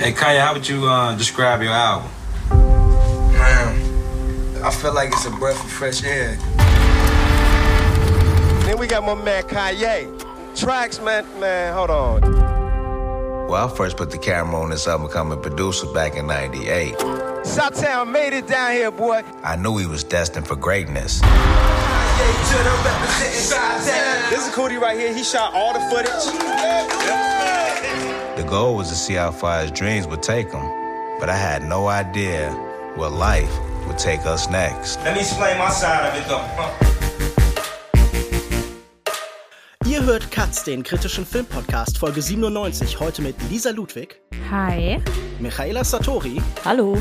Hey, Kanye, how would you uh, describe your album? Man, I feel like it's a breath of fresh air. Then we got my man Kanye. Tracks, man, man, hold on. Well, I first put the camera on this album becoming a producer back in 98. Southtown made it down here, boy. I knew he was destined for greatness. This is Cootie right here. He shot all the footage. The goal was to see how far his dreams would take him, but I had no idea what life would take us next. Let me explain my side of it, though. Ihr hört Katz, den kritischen Filmpodcast, Folge 97, heute mit Lisa Ludwig, Hi. Michaela Satori Hallo.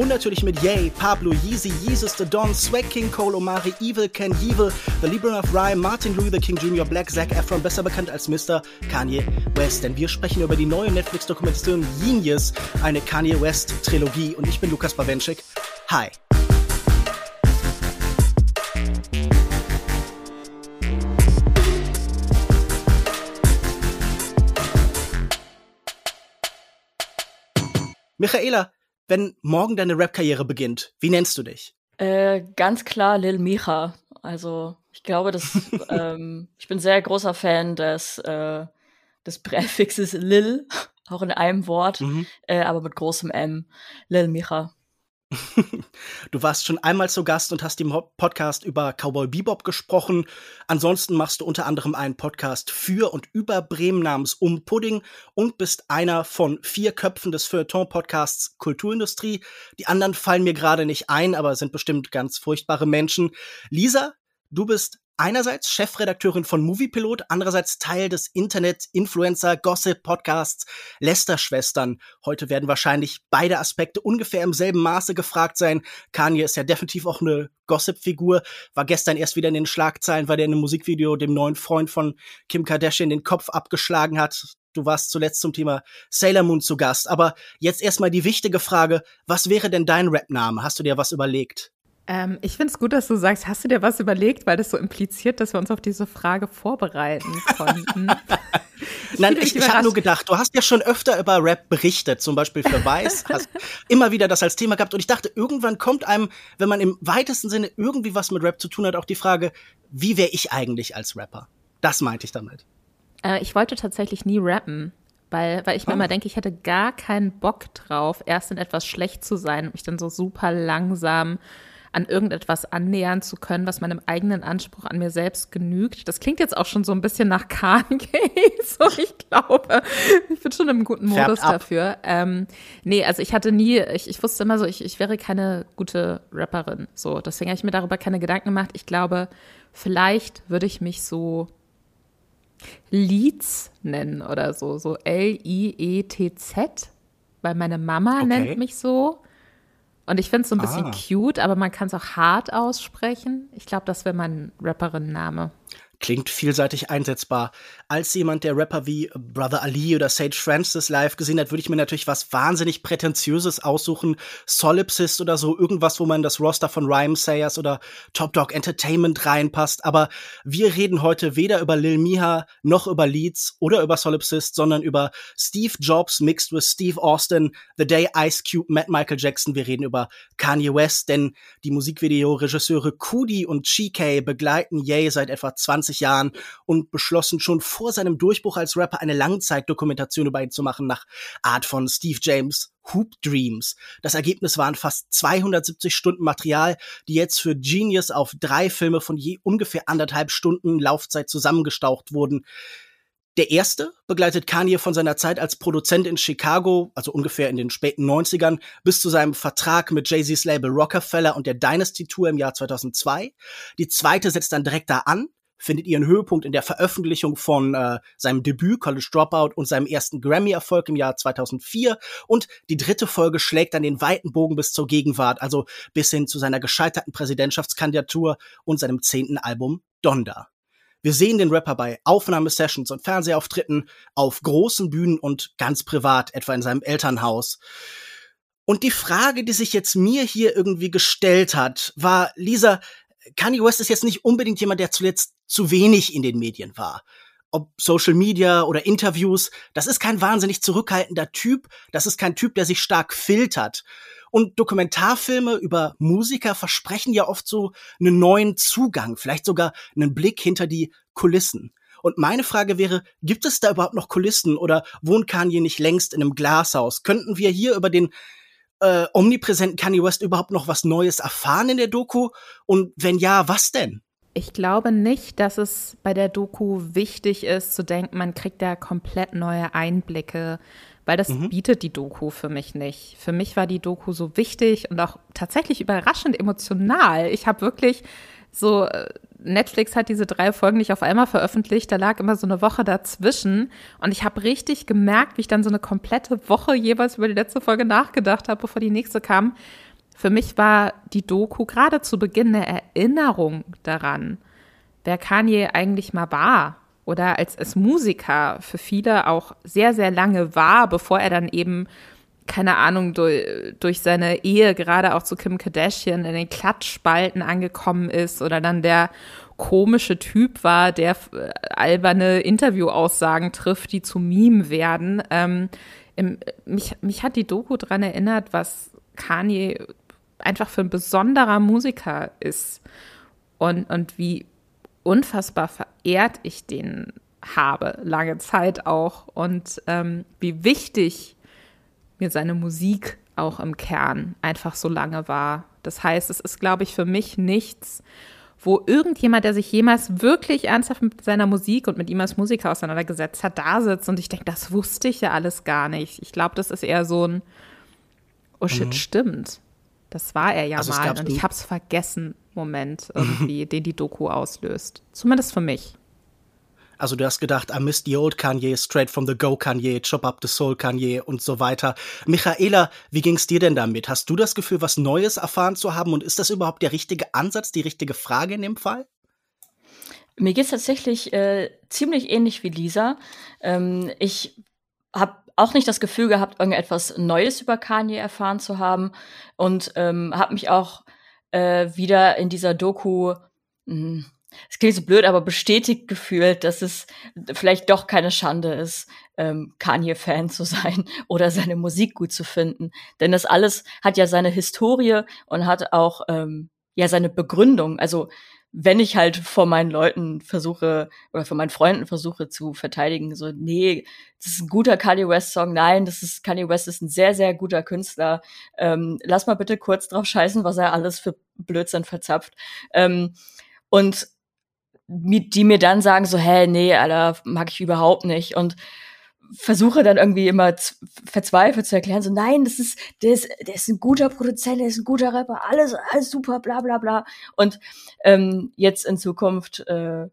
Und natürlich mit Yay, Pablo, Yeezy, Jesus the Don, Swag King, Cole Omari, Evil, Ken Evil, The Libra of Rhyme, Martin Luther King Jr., Black, Zac Efron, besser bekannt als Mr. Kanye West. Denn wir sprechen über die neue Netflix-Dokumentation Genius, eine Kanye West-Trilogie. Und ich bin Lukas Bawenschik. Hi. Michaela, wenn morgen deine Rap-Karriere beginnt, wie nennst du dich? Äh, ganz klar Lil Micha. Also ich glaube, dass ähm, ich bin sehr großer Fan des, äh, des Präfixes Lil, auch in einem Wort, Mhm. äh, aber mit großem M. Lil Micha. Du warst schon einmal zu Gast und hast im Podcast über Cowboy Bebop gesprochen. Ansonsten machst du unter anderem einen Podcast für und über Bremen namens Um Pudding und bist einer von vier Köpfen des Feuilleton-Podcasts Kulturindustrie. Die anderen fallen mir gerade nicht ein, aber sind bestimmt ganz furchtbare Menschen. Lisa, du bist einerseits Chefredakteurin von Moviepilot, andererseits Teil des Internet-Influencer-Gossip-Podcasts Lester-Schwestern. Heute werden wahrscheinlich beide Aspekte ungefähr im selben Maße gefragt sein. Kanye ist ja definitiv auch eine Gossip-Figur, war gestern erst wieder in den Schlagzeilen, weil der in einem Musikvideo dem neuen Freund von Kim Kardashian den Kopf abgeschlagen hat. Du warst zuletzt zum Thema Sailor Moon zu Gast. Aber jetzt erstmal die wichtige Frage, was wäre denn dein Rap-Name? Hast du dir was überlegt? Ähm, ich finde es gut, dass du sagst, hast du dir was überlegt, weil das so impliziert, dass wir uns auf diese Frage vorbereiten konnten. Nein, fühle ich, ich habe nur gedacht, du hast ja schon öfter über Rap berichtet, zum Beispiel für Weiß, hast immer wieder das als Thema gehabt und ich dachte, irgendwann kommt einem, wenn man im weitesten Sinne irgendwie was mit Rap zu tun hat, auch die Frage, wie wäre ich eigentlich als Rapper? Das meinte ich damit. Äh, ich wollte tatsächlich nie rappen, weil, weil ich mir Ah. immer denke, ich hätte gar keinen Bock drauf, erst in etwas schlecht zu sein und mich dann so super langsam an irgendetwas annähern zu können, was meinem eigenen Anspruch an mir selbst genügt. Das klingt jetzt auch schon so ein bisschen nach Kanye. so, ich glaube, ich bin schon im guten Modus dafür. Ähm, nee, also ich hatte nie, ich, ich wusste immer so, ich, ich wäre keine gute Rapperin. So, deswegen habe ich mir darüber keine Gedanken gemacht. Ich glaube, vielleicht würde ich mich so Leeds nennen oder so, so L-I-E-T-Z, weil meine Mama Okay. nennt mich so. Und ich finde es so ein bisschen Ah. cute, aber man kann es auch hart aussprechen. Ich glaube, das wäre mein Rapperinnenname. Klingt vielseitig einsetzbar. Als jemand, der Rapper wie Brother Ali oder Sage Francis live gesehen hat, würde ich mir natürlich was wahnsinnig Prätentiöses aussuchen. Solipsist oder so, irgendwas, wo man das Roster von Rhyme Sayers oder Top Dog Entertainment reinpasst. Aber wir reden heute weder über Lil Miha noch über Leeds oder über Solipsist, sondern über Steve Jobs mixed with Steve Austin, The Day Ice Cube met Michael Jackson. Wir reden über Kanye West, denn die Musikvideo-Regisseure Kudi und GK begleiten Ye seit etwa 20 Jahren und beschlossen schon vor seinem Durchbruch als Rapper eine Langzeitdokumentation über ihn zu machen nach Art von Steve James Hoop Dreams. Das Ergebnis waren fast 270 Stunden Material, die jetzt für Genius auf drei Filme von je ungefähr anderthalb Stunden Laufzeit zusammengestaucht wurden. Der erste begleitet Kanye von seiner Zeit als Produzent in Chicago, also ungefähr in den späten 90ern, bis zu seinem Vertrag mit Jay-Z's Label Rockefeller und der Dynasty Tour im Jahr 2002. Die zweite setzt dann direkt da an, findet ihren Höhepunkt in der Veröffentlichung von äh, seinem Debüt College Dropout und seinem ersten Grammy-Erfolg im Jahr 2004. Und die dritte Folge schlägt dann den weiten Bogen bis zur Gegenwart, also bis hin zu seiner gescheiterten Präsidentschaftskandidatur und seinem zehnten Album Donda. Wir sehen den Rapper bei Aufnahmesessions und Fernsehauftritten, auf großen Bühnen und ganz privat, etwa in seinem Elternhaus. Und die Frage, die sich jetzt mir hier irgendwie gestellt hat, war, Lisa, Kanye West ist jetzt nicht unbedingt jemand, der zuletzt zu wenig in den Medien war. ob Social Media oder Interviews, das ist kein wahnsinnig zurückhaltender Typ, das ist kein Typ, der sich stark filtert. Und Dokumentarfilme über Musiker versprechen ja oft so einen neuen Zugang, vielleicht sogar einen Blick hinter die Kulissen. Und meine Frage wäre, gibt es da überhaupt noch Kulissen oder wohnt Kanye nicht längst in einem Glashaus? Könnten wir hier über den äh, omnipräsenten Kanye West überhaupt noch was Neues erfahren in der Doku? Und wenn ja, was denn? Ich glaube nicht, dass es bei der Doku wichtig ist zu denken, man kriegt da komplett neue Einblicke, weil das mhm. bietet die Doku für mich nicht. Für mich war die Doku so wichtig und auch tatsächlich überraschend emotional. Ich habe wirklich so, äh, Netflix hat diese drei Folgen nicht auf einmal veröffentlicht, da lag immer so eine Woche dazwischen und ich habe richtig gemerkt, wie ich dann so eine komplette Woche jeweils über die letzte Folge nachgedacht habe, bevor die nächste kam. Für mich war die Doku gerade zu Beginn eine Erinnerung daran, wer Kanye eigentlich mal war oder als, als Musiker für viele auch sehr, sehr lange war, bevor er dann eben, keine Ahnung, durch, durch seine Ehe gerade auch zu Kim Kardashian in den Klatschspalten angekommen ist oder dann der komische Typ war, der äh, alberne Interviewaussagen trifft, die zu Meme werden. Ähm, im, mich, mich hat die Doku daran erinnert, was Kanye einfach für ein besonderer Musiker ist und, und wie unfassbar verehrt ich den habe, lange Zeit auch und ähm, wie wichtig mir seine Musik auch im Kern einfach so lange war. Das heißt, es ist, glaube ich, für mich nichts, wo irgendjemand, der sich jemals wirklich ernsthaft mit seiner Musik und mit ihm als Musiker auseinandergesetzt hat, da sitzt und ich denke, das wusste ich ja alles gar nicht. Ich glaube, das ist eher so ein, oh shit, mhm. stimmt. Das war er ja also mal und ich habe es vergessen, Moment irgendwie, den die Doku auslöst. Zumindest für mich. Also du hast gedacht, I missed the old Kanye, straight from the go Kanye, chop up the soul Kanye und so weiter. Michaela, wie ging's dir denn damit? Hast du das Gefühl, was Neues erfahren zu haben und ist das überhaupt der richtige Ansatz, die richtige Frage in dem Fall? Mir geht's tatsächlich äh, ziemlich ähnlich wie Lisa. Ähm, ich habe auch nicht das Gefühl gehabt, irgendetwas Neues über Kanye erfahren zu haben und ähm, habe mich auch äh, wieder in dieser Doku, hm, es klingt so blöd, aber bestätigt gefühlt, dass es vielleicht doch keine Schande ist, ähm, Kanye-Fan zu sein oder seine Musik gut zu finden. Denn das alles hat ja seine Historie und hat auch ähm, ja seine Begründung. Also wenn ich halt vor meinen Leuten versuche oder vor meinen Freunden versuche zu verteidigen, so, nee, das ist ein guter Kanye West Song, nein, das ist, Kanye West ist ein sehr, sehr guter Künstler, ähm, lass mal bitte kurz drauf scheißen, was er alles für Blödsinn verzapft. Ähm, und die mir dann sagen so, hä, nee, Alter, mag ich überhaupt nicht. Und versuche dann irgendwie immer verzweifelt zu erklären, so nein, das ist, der ist, der ist ein guter Produzent, der ist ein guter Rapper, alles, alles super, bla bla bla. Und ähm, jetzt in Zukunft äh,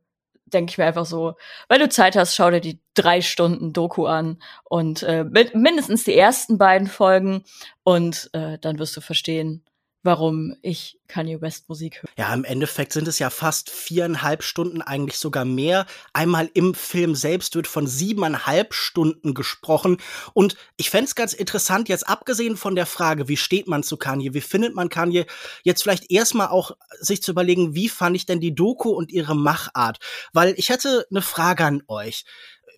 denke ich mir einfach so, weil du Zeit hast, schau dir die drei Stunden Doku an und äh, mit, mindestens die ersten beiden Folgen und äh, dann wirst du verstehen, warum ich Kanye West Musik höre. Ja, im Endeffekt sind es ja fast viereinhalb Stunden, eigentlich sogar mehr. Einmal im Film selbst wird von siebeneinhalb Stunden gesprochen. Und ich fände es ganz interessant, jetzt abgesehen von der Frage, wie steht man zu Kanye, wie findet man Kanye, jetzt vielleicht erstmal auch sich zu überlegen, wie fand ich denn die Doku und ihre Machart? Weil ich hätte eine Frage an euch.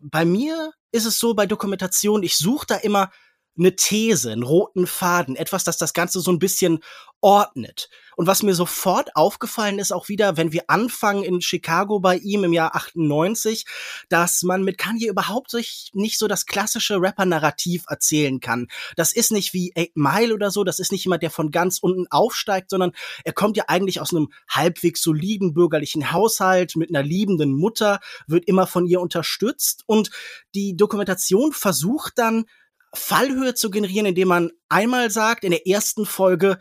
Bei mir ist es so bei Dokumentation, ich suche da immer eine These, einen roten Faden, etwas, das das Ganze so ein bisschen ordnet. Und was mir sofort aufgefallen ist, auch wieder, wenn wir anfangen in Chicago bei ihm im Jahr 98, dass man mit Kanye überhaupt sich nicht so das klassische Rapper-Narrativ erzählen kann. Das ist nicht wie Eight Mile oder so, das ist nicht jemand, der von ganz unten aufsteigt, sondern er kommt ja eigentlich aus einem halbwegs soliden bürgerlichen Haushalt mit einer liebenden Mutter, wird immer von ihr unterstützt und die Dokumentation versucht dann, Fallhöhe zu generieren, indem man einmal sagt, in der ersten Folge,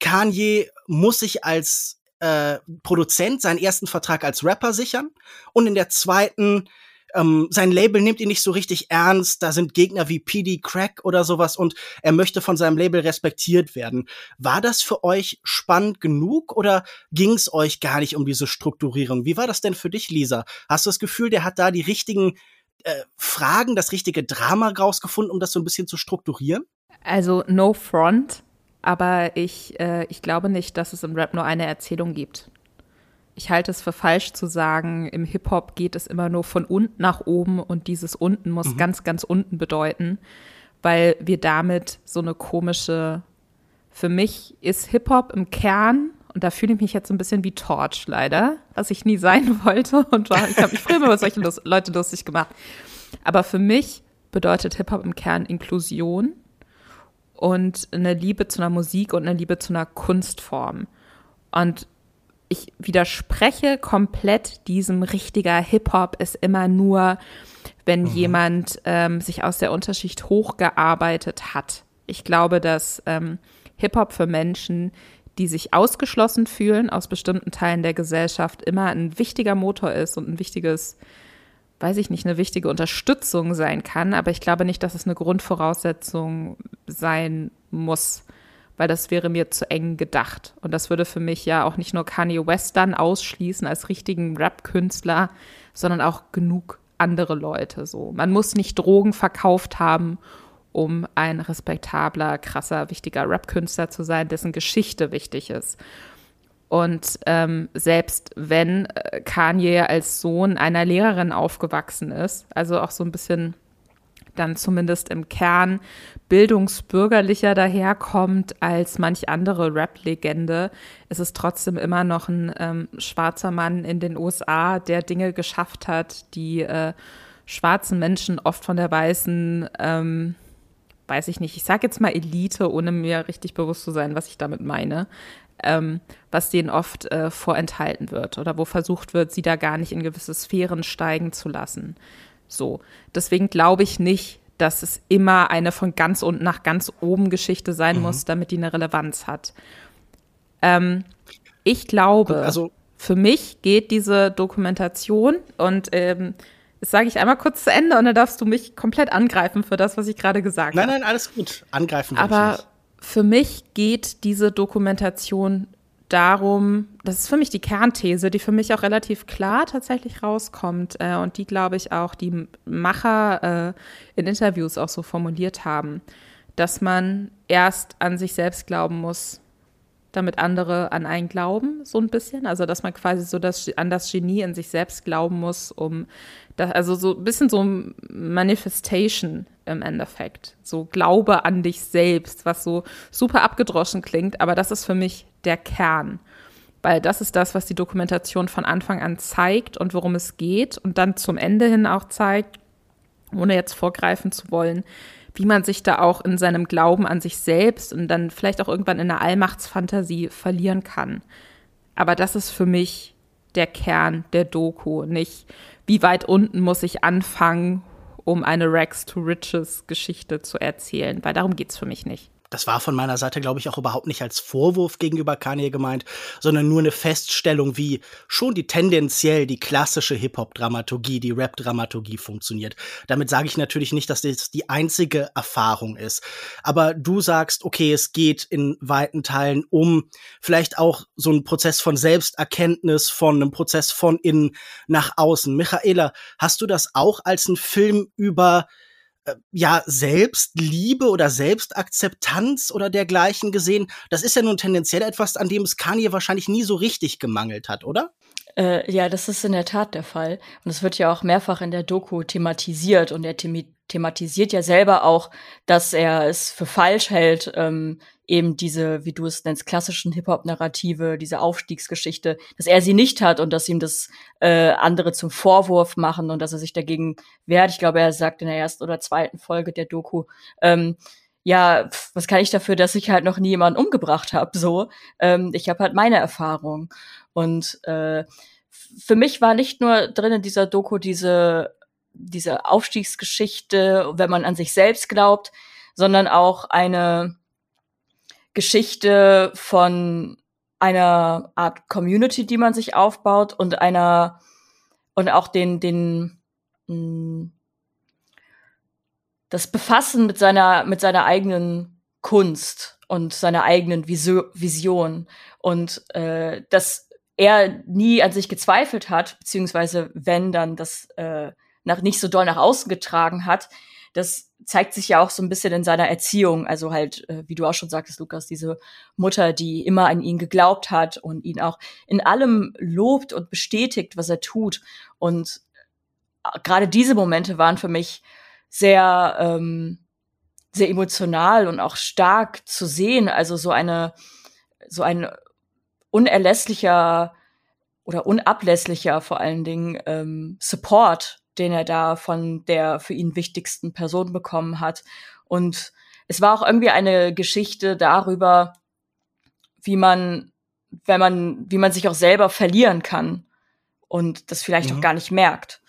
Kanye muss sich als äh, Produzent seinen ersten Vertrag als Rapper sichern und in der zweiten ähm, sein Label nimmt ihn nicht so richtig ernst, da sind Gegner wie PD Crack oder sowas und er möchte von seinem Label respektiert werden. War das für euch spannend genug oder ging es euch gar nicht um diese Strukturierung? Wie war das denn für dich, Lisa? Hast du das Gefühl, der hat da die richtigen äh, Fragen, das richtige Drama rausgefunden, um das so ein bisschen zu strukturieren? Also no front, aber ich, äh, ich glaube nicht, dass es im Rap nur eine Erzählung gibt. ich halte es für falsch zu sagen, im Hip-Hop geht es immer nur von unten nach oben und dieses unten muss mhm. ganz, ganz unten bedeuten, weil wir damit so eine komische, für mich ist Hip-Hop im Kern, und da fühle ich mich jetzt ein bisschen wie Torch leider, was ich nie sein wollte und war, ich habe mich früher über solche Leute lustig gemacht. Aber für mich bedeutet Hip-Hop im Kern Inklusion und eine Liebe zu einer Musik und eine Liebe zu einer Kunstform. Und ich widerspreche komplett diesem richtiger Hip-Hop ist immer nur, wenn mhm. jemand ähm, sich aus der Unterschicht hochgearbeitet hat. Ich glaube, dass ähm, Hip-Hop für Menschen, die sich ausgeschlossen fühlen aus bestimmten Teilen der Gesellschaft, immer ein wichtiger Motor ist und ein wichtiges, weiß ich nicht, eine wichtige Unterstützung sein kann. Aber ich glaube nicht, dass es eine Grundvoraussetzung sein muss weil das wäre mir zu eng gedacht. Und das würde für mich ja auch nicht nur Kanye West dann ausschließen als richtigen Rap-Künstler, sondern auch genug andere Leute so. Man muss nicht Drogen verkauft haben, um ein respektabler, krasser, wichtiger Rap-Künstler zu sein, dessen Geschichte wichtig ist. Und ähm, selbst wenn äh, Kanye als Sohn einer Lehrerin aufgewachsen ist, also auch so ein bisschen dann zumindest im Kern bildungsbürgerlicher daherkommt als manch andere Rap-Legende, ist es trotzdem immer noch ein ähm, schwarzer Mann in den USA, der Dinge geschafft hat, die äh, schwarzen Menschen oft von der weißen, ähm, weiß ich nicht, ich sage jetzt mal Elite, ohne mir richtig bewusst zu sein, was ich damit meine, ähm, was denen oft äh, vorenthalten wird oder wo versucht wird, sie da gar nicht in gewisse Sphären steigen zu lassen. So. Deswegen glaube ich nicht, dass es immer eine von ganz unten nach ganz oben Geschichte sein mhm. muss, damit die eine Relevanz hat. Ähm, ich glaube, also, für mich geht diese Dokumentation und ähm, sage ich einmal kurz zu Ende und dann darfst du mich komplett angreifen für das, was ich gerade gesagt habe. Nein, nein, alles gut. Angreifen. Aber für mich geht diese Dokumentation darum, das ist für mich die Kernthese, die für mich auch relativ klar tatsächlich rauskommt äh, und die, glaube ich, auch die Macher äh, in Interviews auch so formuliert haben, dass man erst an sich selbst glauben muss, damit andere an einen glauben, so ein bisschen. Also, dass man quasi so das, an das Genie in sich selbst glauben muss, um das, also so ein bisschen so Manifestation im Endeffekt. So Glaube an dich selbst, was so super abgedroschen klingt, aber das ist für mich der Kern. Weil das ist das, was die Dokumentation von Anfang an zeigt und worum es geht und dann zum Ende hin auch zeigt, ohne jetzt vorgreifen zu wollen, wie man sich da auch in seinem Glauben an sich selbst und dann vielleicht auch irgendwann in der Allmachtsfantasie verlieren kann. Aber das ist für mich der Kern der Doku, nicht wie weit unten muss ich anfangen, um eine Rags to Riches Geschichte zu erzählen, weil darum geht es für mich nicht das war von meiner Seite, glaube ich, auch überhaupt nicht als Vorwurf gegenüber Kanye gemeint, sondern nur eine Feststellung, wie schon die tendenziell die klassische Hip-Hop-Dramaturgie, die Rap-Dramaturgie funktioniert. Damit sage ich natürlich nicht, dass das die einzige Erfahrung ist. Aber du sagst, okay, es geht in weiten Teilen um vielleicht auch so einen Prozess von Selbsterkenntnis, von einem Prozess von innen nach außen. Michaela, hast du das auch als einen Film über ja, Selbstliebe oder Selbstakzeptanz oder dergleichen gesehen. Das ist ja nun tendenziell etwas, an dem es Kanye wahrscheinlich nie so richtig gemangelt hat, oder? Äh, ja, das ist in der Tat der Fall. Und es wird ja auch mehrfach in der Doku thematisiert und er thematisiert ja selber auch, dass er es für falsch hält, ähm, eben diese, wie du es nennst, klassischen Hip-Hop-Narrative, diese Aufstiegsgeschichte, dass er sie nicht hat und dass ihm das äh, andere zum Vorwurf machen und dass er sich dagegen wehrt. Ich glaube, er sagt in der ersten oder zweiten Folge der Doku, ähm, ja, was kann ich dafür, dass ich halt noch nie jemanden umgebracht habe? So, ähm, ich habe halt meine Erfahrung und äh, für mich war nicht nur drin in dieser Doku diese diese Aufstiegsgeschichte, wenn man an sich selbst glaubt, sondern auch eine Geschichte von einer Art Community, die man sich aufbaut und einer und auch den den mh, hm, das Befassen mit seiner mit seiner eigenen Kunst und seiner eigenen Vision. Und äh, dass er nie an sich gezweifelt hat beziehungsweise wenn dann das äh, nach nicht so doll nach außen getragen hat das zeigt sich ja auch so ein bisschen in seiner Erziehung. Also halt, äh, wie du auch schon sagtest, Lukas, diese Mutter, die immer an ihn geglaubt hat und ihn auch in allem lobt und bestätigt, was er tut. Und äh, gerade diese Momente waren für mich sehr, ähm, sehr emotional und auch stark zu sehen. Also so eine, so ein unerlässlicher oder unablässlicher vor allen Dingen ähm, Support, den er da von der für ihn wichtigsten Person bekommen hat. Und es war auch irgendwie eine Geschichte darüber, wie man, wenn man, wie man sich auch selber verlieren kann und das vielleicht mhm. auch gar nicht merkt.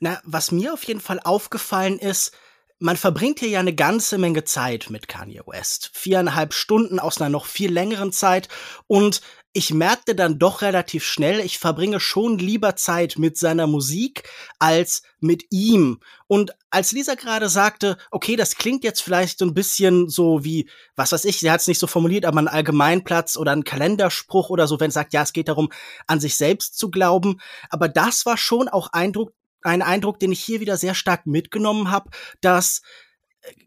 Na, was mir auf jeden Fall aufgefallen ist, man verbringt hier ja eine ganze Menge Zeit mit Kanye West. Viereinhalb Stunden aus einer noch viel längeren Zeit. Und ich merkte dann doch relativ schnell, ich verbringe schon lieber Zeit mit seiner Musik als mit ihm. Und als Lisa gerade sagte, okay, das klingt jetzt vielleicht so ein bisschen so wie, was weiß ich, sie hat es nicht so formuliert, aber ein Allgemeinplatz oder ein Kalenderspruch oder so, wenn es sagt, ja, es geht darum, an sich selbst zu glauben. Aber das war schon auch Eindruck, ein Eindruck, den ich hier wieder sehr stark mitgenommen habe, dass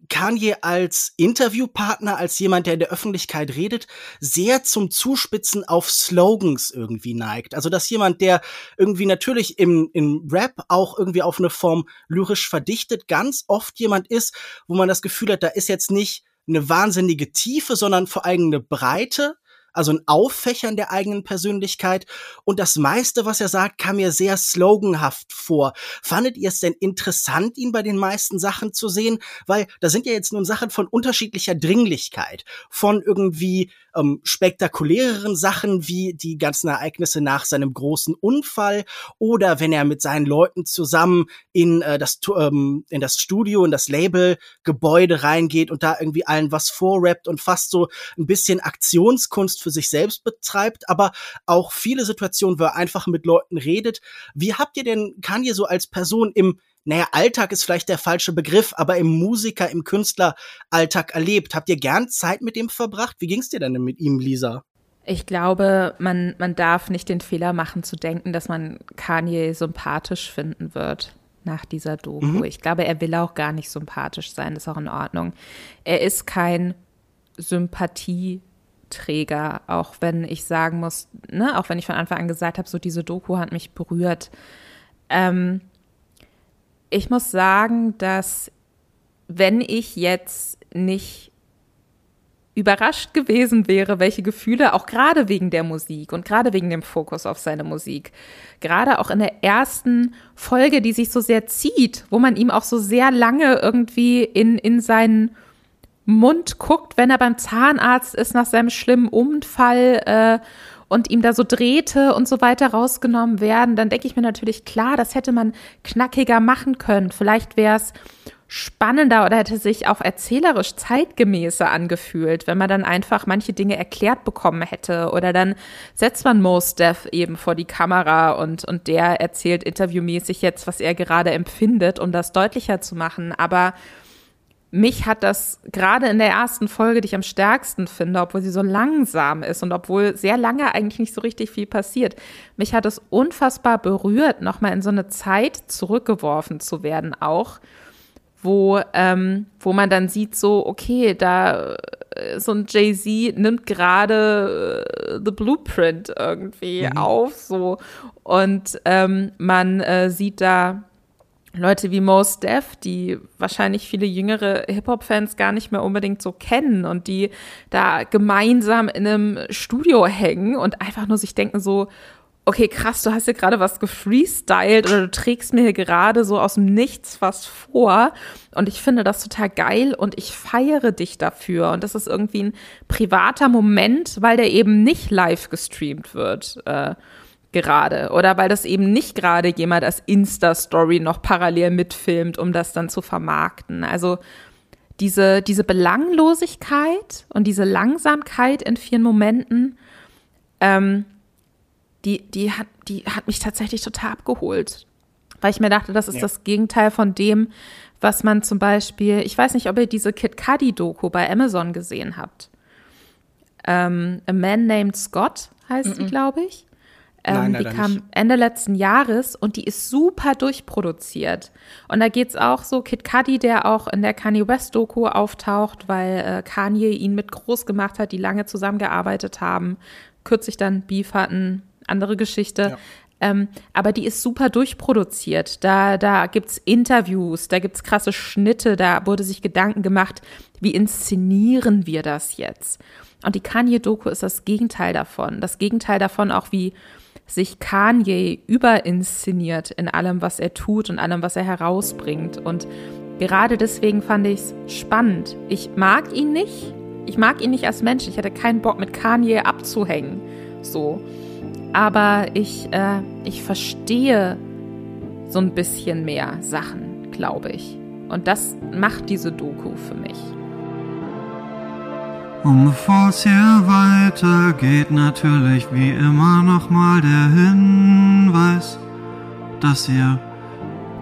Kanye als Interviewpartner, als jemand, der in der Öffentlichkeit redet, sehr zum Zuspitzen auf Slogans irgendwie neigt. Also, dass jemand, der irgendwie natürlich im, im Rap auch irgendwie auf eine Form lyrisch verdichtet, ganz oft jemand ist, wo man das Gefühl hat, da ist jetzt nicht eine wahnsinnige Tiefe, sondern vor allem eine Breite also ein Auffächern der eigenen Persönlichkeit. Und das meiste, was er sagt, kam mir sehr sloganhaft vor. Fandet ihr es denn interessant, ihn bei den meisten Sachen zu sehen? Weil da sind ja jetzt nun Sachen von unterschiedlicher Dringlichkeit, von irgendwie ähm, spektakuläreren Sachen wie die ganzen Ereignisse nach seinem großen Unfall oder wenn er mit seinen Leuten zusammen in äh, das ähm, in das Studio in das Label Gebäude reingeht und da irgendwie allen was vorrappt und fast so ein bisschen Aktionskunst für sich selbst betreibt, aber auch viele Situationen, wo er einfach mit Leuten redet. Wie habt ihr denn Kanye so als Person im naja, Alltag ist vielleicht der falsche Begriff, aber im Musiker, im Künstleralltag erlebt? Habt ihr gern Zeit mit ihm verbracht? Wie ging's dir denn mit ihm, Lisa? Ich glaube, man, man darf nicht den Fehler machen zu denken, dass man Kanye sympathisch finden wird nach dieser Doku. Mhm. Ich glaube, er will auch gar nicht sympathisch sein, ist auch in Ordnung. Er ist kein Sympathieträger, auch wenn ich sagen muss, ne, auch wenn ich von Anfang an gesagt habe, so diese Doku hat mich berührt. Ähm, ich muss sagen, dass wenn ich jetzt nicht überrascht gewesen wäre, welche Gefühle auch gerade wegen der Musik und gerade wegen dem Fokus auf seine Musik, gerade auch in der ersten Folge, die sich so sehr zieht, wo man ihm auch so sehr lange irgendwie in, in seinen Mund guckt, wenn er beim Zahnarzt ist nach seinem schlimmen Unfall äh, und ihm da so Drähte und so weiter rausgenommen werden, dann denke ich mir natürlich, klar, das hätte man knackiger machen können. Vielleicht wäre es spannender oder hätte sich auch erzählerisch zeitgemäßer angefühlt, wenn man dann einfach manche Dinge erklärt bekommen hätte. Oder dann setzt man Mos Def eben vor die Kamera und, und der erzählt interviewmäßig jetzt, was er gerade empfindet, um das deutlicher zu machen. Aber mich hat das gerade in der ersten Folge, die ich am stärksten finde, obwohl sie so langsam ist und obwohl sehr lange eigentlich nicht so richtig viel passiert, mich hat es unfassbar berührt, nochmal in so eine Zeit zurückgeworfen zu werden, auch wo, ähm, wo man dann sieht, so, okay, da äh, so ein Jay-Z nimmt gerade äh, The Blueprint irgendwie mhm. auf, so. Und ähm, man äh, sieht da Leute wie Mos Def, die wahrscheinlich viele jüngere Hip-Hop-Fans gar nicht mehr unbedingt so kennen und die da gemeinsam in einem Studio hängen und einfach nur sich denken so, okay, krass, du hast hier gerade was gefreestylt oder du trägst mir hier gerade so aus dem Nichts was vor und ich finde das total geil und ich feiere dich dafür und das ist irgendwie ein privater Moment, weil der eben nicht live gestreamt wird. Äh, gerade oder weil das eben nicht gerade jemand als Insta-Story noch parallel mitfilmt, um das dann zu vermarkten. Also diese, diese Belanglosigkeit und diese Langsamkeit in vielen Momenten, ähm, die, die, hat, die hat mich tatsächlich total abgeholt. Weil ich mir dachte, das ist ja. das Gegenteil von dem, was man zum Beispiel, ich weiß nicht, ob ihr diese Kid Cudi-Doku bei Amazon gesehen habt. Ähm, A Man Named Scott heißt mm -mm. sie, glaube ich. Ähm, Nein, die kam nicht. Ende letzten Jahres und die ist super durchproduziert. Und da geht's auch so, Kid Cudi, der auch in der Kanye West Doku auftaucht, weil äh, Kanye ihn mit groß gemacht hat, die lange zusammengearbeitet haben, kürzlich dann Beef hatten, andere Geschichte. Ja. Ähm, aber die ist super durchproduziert. Da, da gibt's Interviews, da gibt's krasse Schnitte, da wurde sich Gedanken gemacht, wie inszenieren wir das jetzt? Und die Kanye-Doku ist das Gegenteil davon. Das Gegenteil davon auch, wie sich Kanye überinszeniert in allem, was er tut und allem, was er herausbringt. Und gerade deswegen fand ich es spannend. Ich mag ihn nicht. Ich mag ihn nicht als Mensch. Ich hatte keinen Bock, mit Kanye abzuhängen. So. Aber ich, äh, ich verstehe so ein bisschen mehr Sachen, glaube ich. Und das macht diese Doku für mich. Und bevor es hier weitergeht, natürlich wie immer nochmal der Hinweis, dass ihr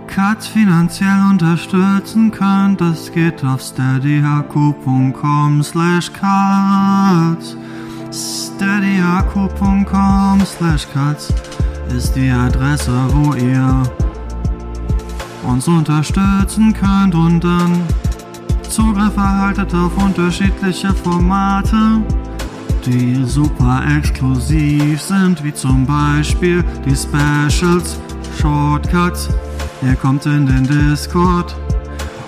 Katz finanziell unterstützen könnt. Das geht auf steadyhq.com slash Katz. steadyhq.com slash Katz ist die Adresse, wo ihr uns unterstützen könnt und dann Zugriff erhaltet auf unterschiedliche Formate, die super exklusiv sind, wie zum Beispiel die Specials, Shortcuts. Ihr kommt in den Discord.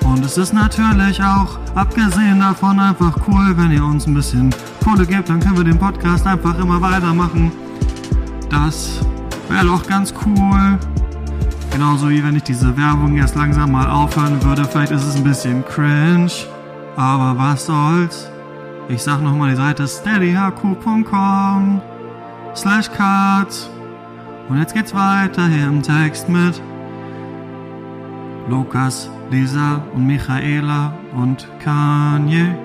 Und es ist natürlich auch, abgesehen davon, einfach cool, wenn ihr uns ein bisschen Kohle gebt, dann können wir den Podcast einfach immer weitermachen. Das wäre doch ganz cool. Genauso wie wenn ich diese Werbung jetzt langsam mal aufhören würde. Vielleicht ist es ein bisschen cringe. Aber was soll's? Ich sag nochmal die Seite steadyhq.com slash cards. Und jetzt geht's weiter hier im Text mit Lukas, Lisa und Michaela und Kanye.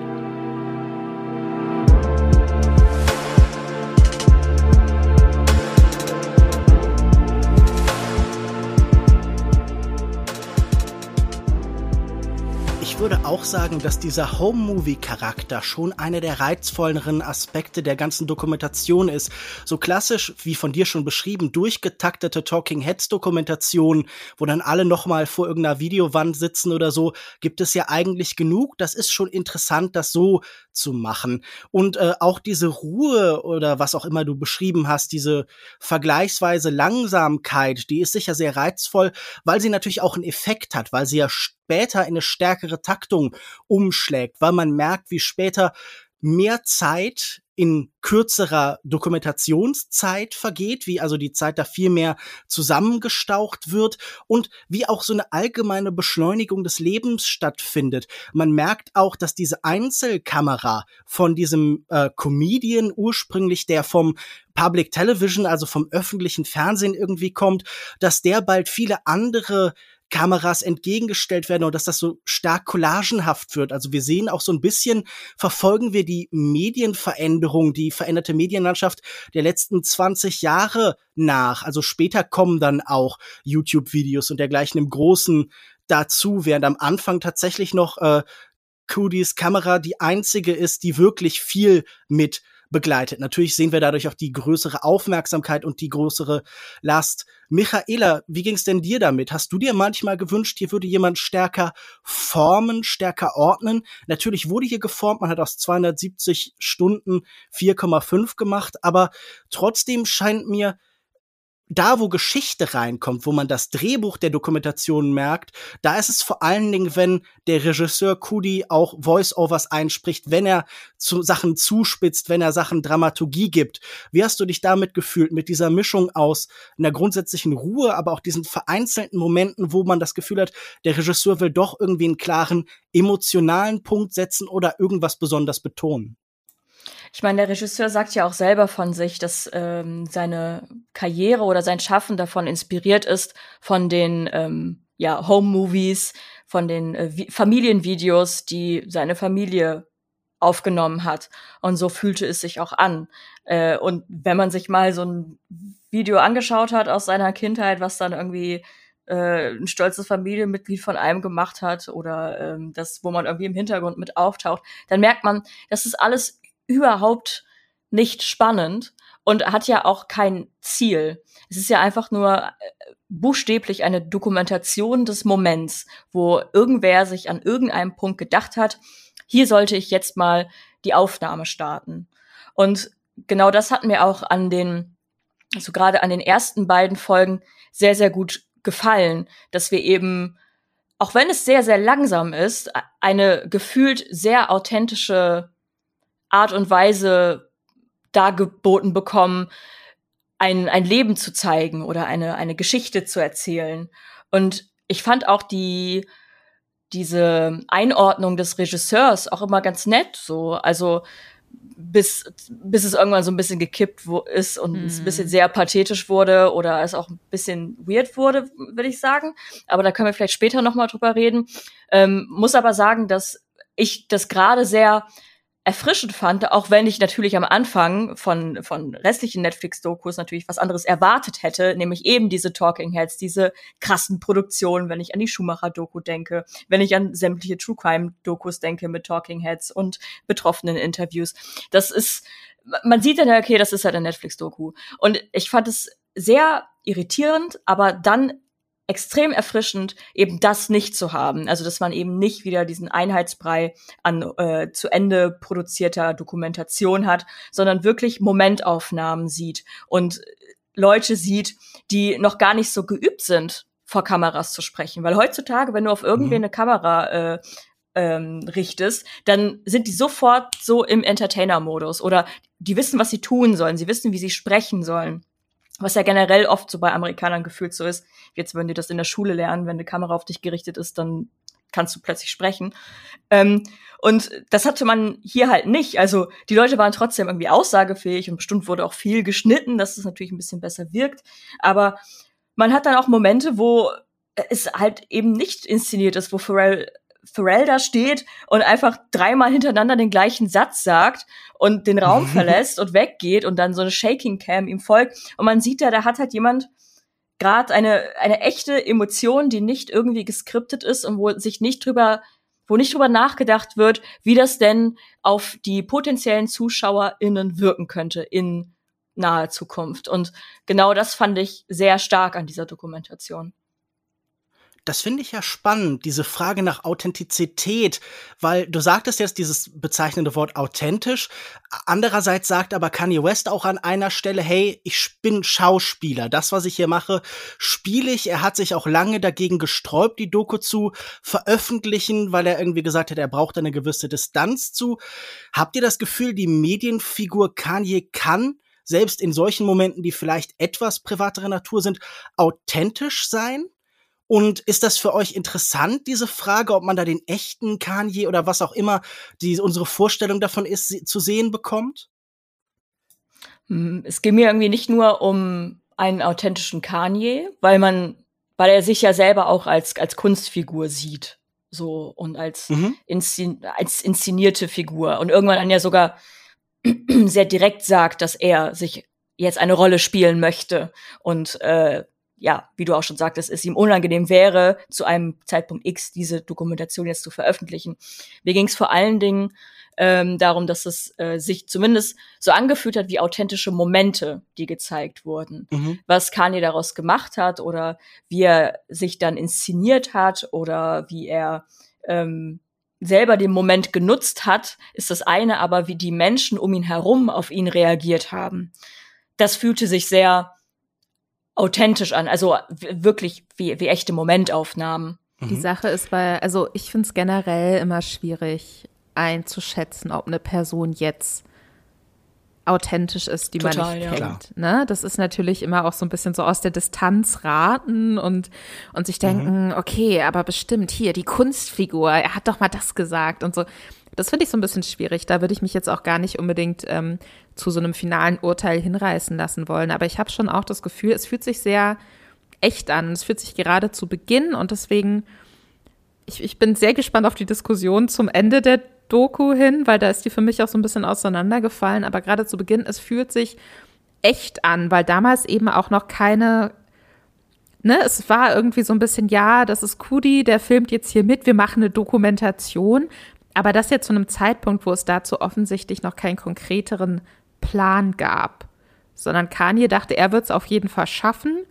Auch sagen, dass dieser Home-Movie-Charakter schon einer der reizvolleren Aspekte der ganzen Dokumentation ist. So klassisch, wie von dir schon beschrieben, durchgetaktete Talking Heads-Dokumentation, wo dann alle nochmal vor irgendeiner Videowand sitzen oder so, gibt es ja eigentlich genug. Das ist schon interessant, das so zu machen. Und äh, auch diese Ruhe oder was auch immer du beschrieben hast, diese vergleichsweise Langsamkeit, die ist sicher sehr reizvoll, weil sie natürlich auch einen Effekt hat, weil sie ja später in eine stärkere Taktung umschlägt, weil man merkt, wie später mehr Zeit in kürzerer Dokumentationszeit vergeht, wie also die Zeit da viel mehr zusammengestaucht wird und wie auch so eine allgemeine Beschleunigung des Lebens stattfindet. Man merkt auch, dass diese Einzelkamera von diesem äh, Comedian ursprünglich, der vom Public Television, also vom öffentlichen Fernsehen irgendwie kommt, dass der bald viele andere Kameras entgegengestellt werden und dass das so stark collagenhaft wird. Also wir sehen auch so ein bisschen, verfolgen wir die Medienveränderung, die veränderte Medienlandschaft der letzten 20 Jahre nach. Also später kommen dann auch YouTube-Videos und dergleichen im Großen dazu, während am Anfang tatsächlich noch äh, Cudys Kamera die einzige ist, die wirklich viel mit begleitet. Natürlich sehen wir dadurch auch die größere Aufmerksamkeit und die größere Last. Michaela, wie ging's denn dir damit? Hast du dir manchmal gewünscht, hier würde jemand stärker formen, stärker ordnen? Natürlich wurde hier geformt, man hat aus 270 Stunden 4,5 gemacht, aber trotzdem scheint mir da, wo Geschichte reinkommt, wo man das Drehbuch der Dokumentation merkt, da ist es vor allen Dingen, wenn der Regisseur Kudi auch Voice-Overs einspricht, wenn er zu Sachen zuspitzt, wenn er Sachen Dramaturgie gibt. Wie hast du dich damit gefühlt, mit dieser Mischung aus einer grundsätzlichen Ruhe, aber auch diesen vereinzelten Momenten, wo man das Gefühl hat, der Regisseur will doch irgendwie einen klaren emotionalen Punkt setzen oder irgendwas besonders betonen? Ich meine, der Regisseur sagt ja auch selber von sich, dass ähm, seine Karriere oder sein Schaffen davon inspiriert ist von den ähm, ja, Home-Movies, von den äh, Familienvideos, die seine Familie aufgenommen hat. Und so fühlte es sich auch an. Äh, und wenn man sich mal so ein Video angeschaut hat aus seiner Kindheit, was dann irgendwie äh, ein stolzes Familienmitglied von einem gemacht hat oder ähm, das, wo man irgendwie im Hintergrund mit auftaucht, dann merkt man, das ist alles überhaupt nicht spannend und hat ja auch kein Ziel. Es ist ja einfach nur äh, buchstäblich eine Dokumentation des Moments, wo irgendwer sich an irgendeinem Punkt gedacht hat, hier sollte ich jetzt mal die Aufnahme starten. Und genau das hat mir auch an den, also gerade an den ersten beiden Folgen sehr, sehr gut gefallen, dass wir eben, auch wenn es sehr, sehr langsam ist, eine gefühlt sehr authentische Art und Weise dargeboten bekommen, ein, ein Leben zu zeigen oder eine, eine Geschichte zu erzählen. Und ich fand auch die, diese Einordnung des Regisseurs auch immer ganz nett, so. Also, bis, bis es irgendwann so ein bisschen gekippt wo, ist und mm. es ein bisschen mhm. sehr pathetisch wurde oder es auch ein bisschen weird wurde, würde ich sagen. Aber da können wir vielleicht später noch mal drüber reden. Ähm, muss aber sagen, dass ich das gerade sehr erfrischend fand, auch wenn ich natürlich am Anfang von, von restlichen Netflix-Dokus natürlich was anderes erwartet hätte, nämlich eben diese Talking Heads, diese krassen Produktionen, wenn ich an die Schumacher-Doku denke, wenn ich an sämtliche True Crime-Dokus denke mit Talking Heads und betroffenen Interviews. Das ist, man sieht dann ja, okay, das ist halt ein Netflix-Doku. Und ich fand es sehr irritierend, aber dann extrem erfrischend, eben das nicht zu haben. Also, dass man eben nicht wieder diesen Einheitsbrei an äh, zu Ende produzierter Dokumentation hat, sondern wirklich Momentaufnahmen sieht und Leute sieht, die noch gar nicht so geübt sind, vor Kameras zu sprechen. Weil heutzutage, wenn du auf irgendwie mhm. eine Kamera äh, ähm, richtest, dann sind die sofort so im Entertainer-Modus oder die wissen, was sie tun sollen, sie wissen, wie sie sprechen sollen was ja generell oft so bei Amerikanern gefühlt so ist. Jetzt, wenn die das in der Schule lernen, wenn eine Kamera auf dich gerichtet ist, dann kannst du plötzlich sprechen. Ähm, und das hatte man hier halt nicht. Also die Leute waren trotzdem irgendwie aussagefähig und bestimmt wurde auch viel geschnitten, dass es natürlich ein bisschen besser wirkt. Aber man hat dann auch Momente, wo es halt eben nicht inszeniert ist, wo Pharrell Pharrell da steht und einfach dreimal hintereinander den gleichen Satz sagt und den Raum verlässt und weggeht und dann so eine Shaking Cam ihm folgt und man sieht da, da hat halt jemand gerade eine eine echte Emotion, die nicht irgendwie geskriptet ist und wo sich nicht drüber wo nicht drüber nachgedacht wird, wie das denn auf die potenziellen ZuschauerInnen wirken könnte in naher Zukunft. Und genau das fand ich sehr stark an dieser Dokumentation. Das finde ich ja spannend, diese Frage nach Authentizität, weil du sagtest jetzt dieses bezeichnende Wort authentisch. Andererseits sagt aber Kanye West auch an einer Stelle, hey, ich bin Schauspieler. Das, was ich hier mache, spiele ich. Er hat sich auch lange dagegen gesträubt, die Doku zu veröffentlichen, weil er irgendwie gesagt hat, er braucht eine gewisse Distanz zu. Habt ihr das Gefühl, die Medienfigur Kanye kann selbst in solchen Momenten, die vielleicht etwas privatere Natur sind, authentisch sein? Und ist das für euch interessant, diese Frage, ob man da den echten Kanye oder was auch immer die unsere Vorstellung davon ist, zu sehen bekommt? Hm, es geht mir irgendwie nicht nur um einen authentischen Kanye, weil man, weil er sich ja selber auch als, als Kunstfigur sieht. So und als, mhm. inszen als inszenierte Figur. Und irgendwann dann ja sogar sehr direkt sagt, dass er sich jetzt eine Rolle spielen möchte und äh, ja, wie du auch schon sagtest, es ihm unangenehm wäre, zu einem Zeitpunkt X diese Dokumentation jetzt zu veröffentlichen. Mir ging es vor allen Dingen ähm, darum, dass es äh, sich zumindest so angefühlt hat wie authentische Momente, die gezeigt wurden. Mhm. Was Kanye daraus gemacht hat oder wie er sich dann inszeniert hat oder wie er ähm, selber den Moment genutzt hat, ist das eine, aber wie die Menschen um ihn herum auf ihn reagiert haben. Das fühlte sich sehr authentisch an, also wirklich wie, wie echte Momentaufnahmen. Die mhm. Sache ist bei, also ich finde es generell immer schwierig einzuschätzen, ob eine Person jetzt authentisch ist, die Total, man nicht ja. kennt. Ne? Das ist natürlich immer auch so ein bisschen so aus der Distanz raten und, und sich denken, mhm. okay, aber bestimmt hier die Kunstfigur, er hat doch mal das gesagt und so. Das finde ich so ein bisschen schwierig. Da würde ich mich jetzt auch gar nicht unbedingt ähm, zu so einem finalen Urteil hinreißen lassen wollen. Aber ich habe schon auch das Gefühl, es fühlt sich sehr echt an. Es fühlt sich gerade zu Beginn und deswegen, ich, ich bin sehr gespannt auf die Diskussion zum Ende der Doku hin, weil da ist die für mich auch so ein bisschen auseinandergefallen. Aber gerade zu Beginn, es fühlt sich echt an, weil damals eben auch noch keine Ne, es war irgendwie so ein bisschen, ja, das ist Kudi, der filmt jetzt hier mit, wir machen eine Dokumentation. Aber das jetzt zu einem Zeitpunkt, wo es dazu offensichtlich noch keinen konkreteren Plan gab. sondern Kanye dachte, er wird es auf jeden Fall schaffen.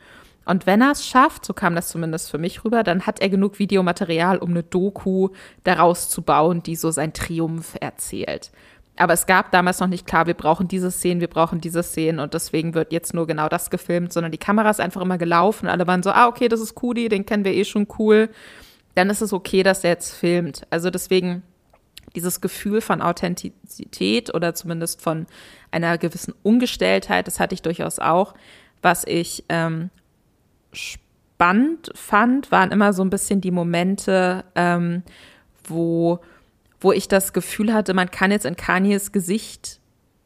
Und wenn er es schafft, so kam das zumindest für mich rüber, dann hat er genug Videomaterial, um eine Doku daraus zu bauen, die so sein Triumph erzählt. Aber es gab damals noch nicht klar, wir brauchen diese Szenen, wir brauchen diese Szenen und deswegen wird jetzt nur genau das gefilmt, sondern die Kamera ist einfach immer gelaufen. Alle waren so, ah, okay, das ist Kudi, den kennen wir eh schon cool. Dann ist es okay, dass der jetzt filmt. Also deswegen dieses Gefühl von Authentizität oder zumindest von einer gewissen Ungestelltheit, das hatte ich durchaus auch. Was ich ähm, spannend fand, waren immer so ein bisschen die Momente, ähm, wo, wo ich das Gefühl hatte, man kann jetzt in Kanyes Gesicht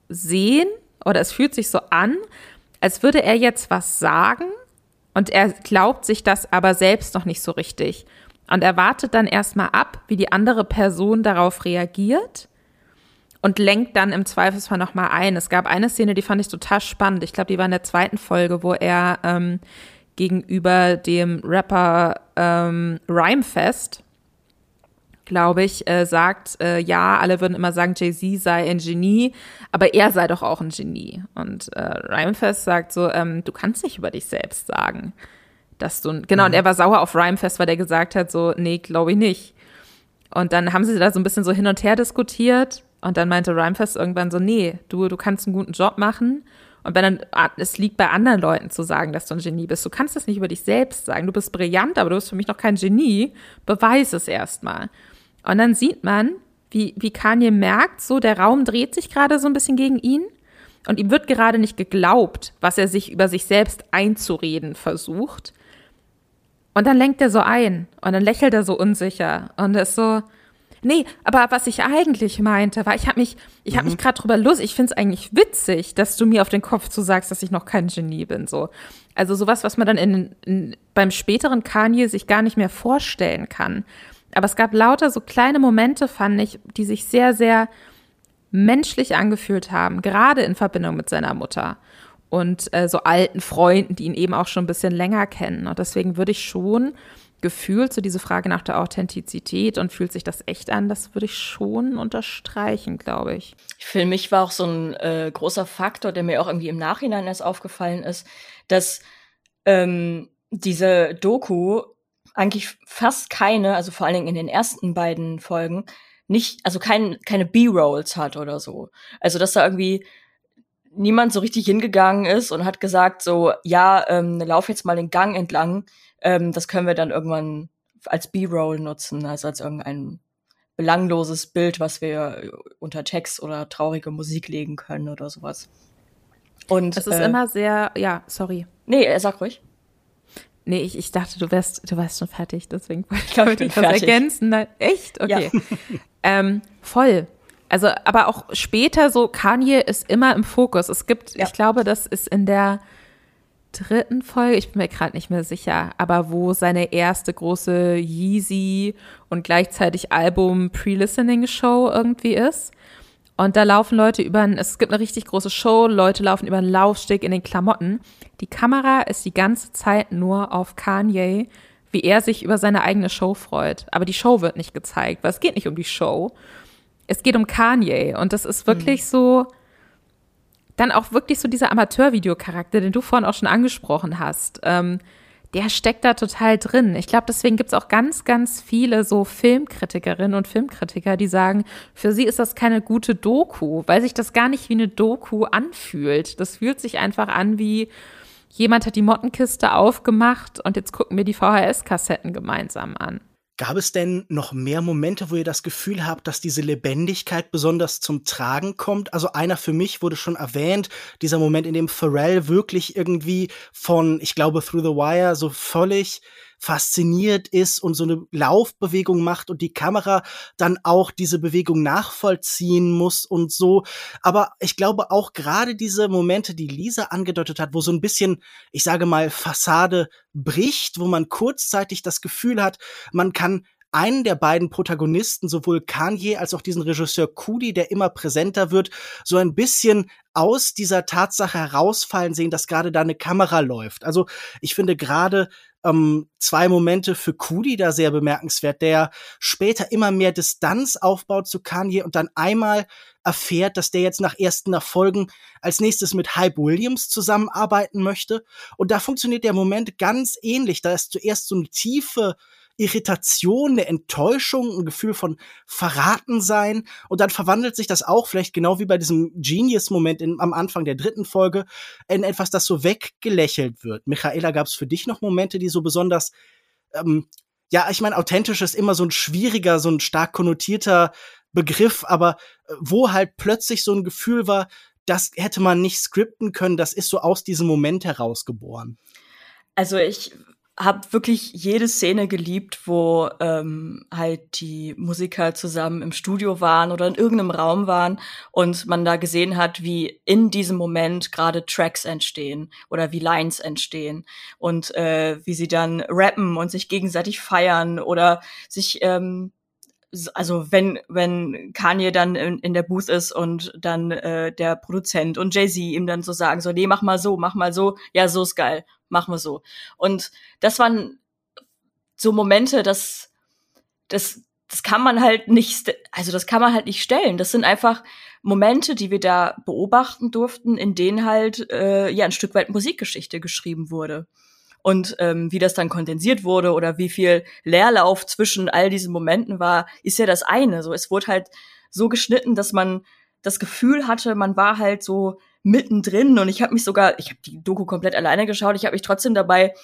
sehen oder es fühlt sich so an, als würde er jetzt was sagen und er glaubt sich das aber selbst noch nicht so richtig. Und er wartet dann erstmal ab, wie die andere Person darauf reagiert und lenkt dann im Zweifelsfall nochmal ein. Es gab eine Szene, die fand ich total spannend. Ich glaube, die war in der zweiten Folge, wo er ähm, gegenüber dem Rapper ähm, Rhymefest, glaube ich, äh, sagt, äh, ja, alle würden immer sagen, Jay-Z sei ein Genie, aber er sei doch auch ein Genie. Und äh, Rhymefest sagt so, ähm, du kannst nicht über dich selbst sagen, dass du, genau, mhm. und er war sauer auf Rhymefest, weil der gesagt hat so, nee, glaube ich nicht. Und dann haben sie da so ein bisschen so hin und her diskutiert und dann meinte Rhymefest irgendwann so, nee, du, du kannst einen guten Job machen und wenn dann, ah, es liegt bei anderen Leuten zu sagen, dass du ein Genie bist. Du kannst das nicht über dich selbst sagen. Du bist brillant, aber du bist für mich noch kein Genie. Beweis es erstmal. Und dann sieht man, wie, wie Kanye merkt, so der Raum dreht sich gerade so ein bisschen gegen ihn. Und ihm wird gerade nicht geglaubt, was er sich über sich selbst einzureden versucht. Und dann lenkt er so ein und dann lächelt er so unsicher und ist so, Nee, aber was ich eigentlich meinte, war, ich habe mich, ich habe mhm. mich gerade drüber los. Ich finde es eigentlich witzig, dass du mir auf den Kopf zu sagst, dass ich noch kein Genie bin. So, also sowas, was man dann in, in, beim späteren Kanye sich gar nicht mehr vorstellen kann. Aber es gab lauter so kleine Momente, fand ich, die sich sehr, sehr menschlich angefühlt haben, gerade in Verbindung mit seiner Mutter und äh, so alten Freunden, die ihn eben auch schon ein bisschen länger kennen. Und deswegen würde ich schon gefühlt, so diese Frage nach der Authentizität und fühlt sich das echt an, das würde ich schon unterstreichen, glaube ich. Für mich war auch so ein äh, großer Faktor, der mir auch irgendwie im Nachhinein erst aufgefallen ist, dass ähm, diese Doku eigentlich fast keine, also vor allen Dingen in den ersten beiden Folgen, nicht, also kein, keine B-Rolls hat oder so. Also dass da irgendwie niemand so richtig hingegangen ist und hat gesagt so, ja, ähm, lauf jetzt mal den Gang entlang ähm, das können wir dann irgendwann als B-Roll nutzen, also als irgendein belangloses Bild, was wir unter Text oder traurige Musik legen können oder sowas. Und es ist äh, immer sehr, ja, sorry. Nee, äh, sag ruhig. Nee, ich, ich dachte, du wärst, du wärst schon fertig, deswegen wollte ich, glaube ich, was ergänzen. Nein, echt? Okay. Ja. ähm, voll. Also, aber auch später so, Kanye ist immer im Fokus. Es gibt, ja. ich glaube, das ist in der dritten Folge, ich bin mir gerade nicht mehr sicher, aber wo seine erste große Yeezy und gleichzeitig Album Pre-Listening Show irgendwie ist. Und da laufen Leute über, es gibt eine richtig große Show, Leute laufen über einen Laufsteg in den Klamotten. Die Kamera ist die ganze Zeit nur auf Kanye, wie er sich über seine eigene Show freut. Aber die Show wird nicht gezeigt, weil es geht nicht um die Show. Es geht um Kanye und das ist wirklich mhm. so, dann auch wirklich so dieser Amateurvideocharakter, den du vorhin auch schon angesprochen hast. Ähm, der steckt da total drin. Ich glaube, deswegen gibt es auch ganz, ganz viele so Filmkritikerinnen und Filmkritiker, die sagen, für sie ist das keine gute Doku, weil sich das gar nicht wie eine Doku anfühlt. Das fühlt sich einfach an wie jemand hat die Mottenkiste aufgemacht und jetzt gucken wir die VHS-Kassetten gemeinsam an. Gab es denn noch mehr Momente, wo ihr das Gefühl habt, dass diese Lebendigkeit besonders zum Tragen kommt? Also einer für mich wurde schon erwähnt, dieser Moment, in dem Pharrell wirklich irgendwie von, ich glaube, Through the Wire so völlig fasziniert ist und so eine Laufbewegung macht und die Kamera dann auch diese Bewegung nachvollziehen muss und so. Aber ich glaube auch gerade diese Momente, die Lisa angedeutet hat, wo so ein bisschen, ich sage mal, Fassade bricht, wo man kurzzeitig das Gefühl hat, man kann einen der beiden Protagonisten, sowohl Kanye als auch diesen Regisseur Kudi, der immer präsenter wird, so ein bisschen aus dieser Tatsache herausfallen sehen, dass gerade da eine Kamera läuft. Also ich finde gerade ähm, zwei Momente für Kudi da sehr bemerkenswert, der später immer mehr Distanz aufbaut zu Kanye und dann einmal erfährt, dass der jetzt nach ersten Erfolgen als nächstes mit Hype Williams zusammenarbeiten möchte. Und da funktioniert der Moment ganz ähnlich. Da ist zuerst so eine tiefe Irritation, eine Enttäuschung, ein Gefühl von Verratensein und dann verwandelt sich das auch vielleicht genau wie bei diesem Genius-Moment am Anfang der dritten Folge in etwas, das so weggelächelt wird. Michaela, gab es für dich noch Momente, die so besonders ähm, ja, ich meine, authentisch ist immer so ein schwieriger, so ein stark konnotierter Begriff, aber äh, wo halt plötzlich so ein Gefühl war, das hätte man nicht skripten können, das ist so aus diesem Moment herausgeboren. Also ich habe wirklich jede Szene geliebt, wo ähm, halt die Musiker zusammen im Studio waren oder in irgendeinem Raum waren und man da gesehen hat, wie in diesem Moment gerade Tracks entstehen oder wie Lines entstehen und äh, wie sie dann rappen und sich gegenseitig feiern oder sich ähm, also wenn wenn Kanye dann in, in der Booth ist und dann äh, der Produzent und Jay Z ihm dann so sagen so nee mach mal so mach mal so. Ja so ist geil machen wir so. Und das waren so Momente das das das kann man halt nicht also das kann man halt nicht stellen. Das sind einfach Momente die wir da beobachten durften in denen halt äh, ja ein Stück weit Musikgeschichte geschrieben wurde. Und ähm, wie das dann kondensiert wurde oder wie viel Leerlauf zwischen all diesen Momenten war, ist ja das eine. So, es wurde halt so geschnitten, dass man das Gefühl hatte, man war halt so mittendrin und ich habe mich sogar, ich habe die Doku komplett alleine geschaut, ich habe mich trotzdem dabei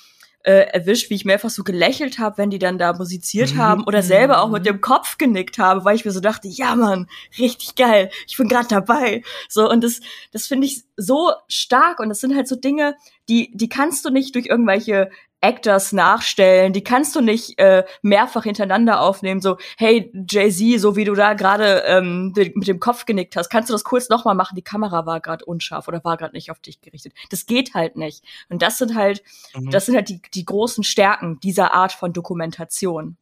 äh, erwischt, wie ich mehrfach so gelächelt habe, wenn die dann da musiziert mhm. haben oder selber auch mit dem Kopf genickt habe, weil ich mir so dachte, ja Mann, richtig geil, ich bin gerade dabei. So und das das finde ich so stark und das sind halt so Dinge, die die kannst du nicht durch irgendwelche Actors nachstellen, die kannst du nicht äh, mehrfach hintereinander aufnehmen, so, hey, Jay-Z, so wie du da gerade ähm, mit dem Kopf genickt hast, kannst du das kurz nochmal machen, die Kamera war gerade unscharf oder war gerade nicht auf dich gerichtet. Das geht halt nicht. Und das sind halt, mhm. das sind halt die, die großen Stärken dieser Art von Dokumentation.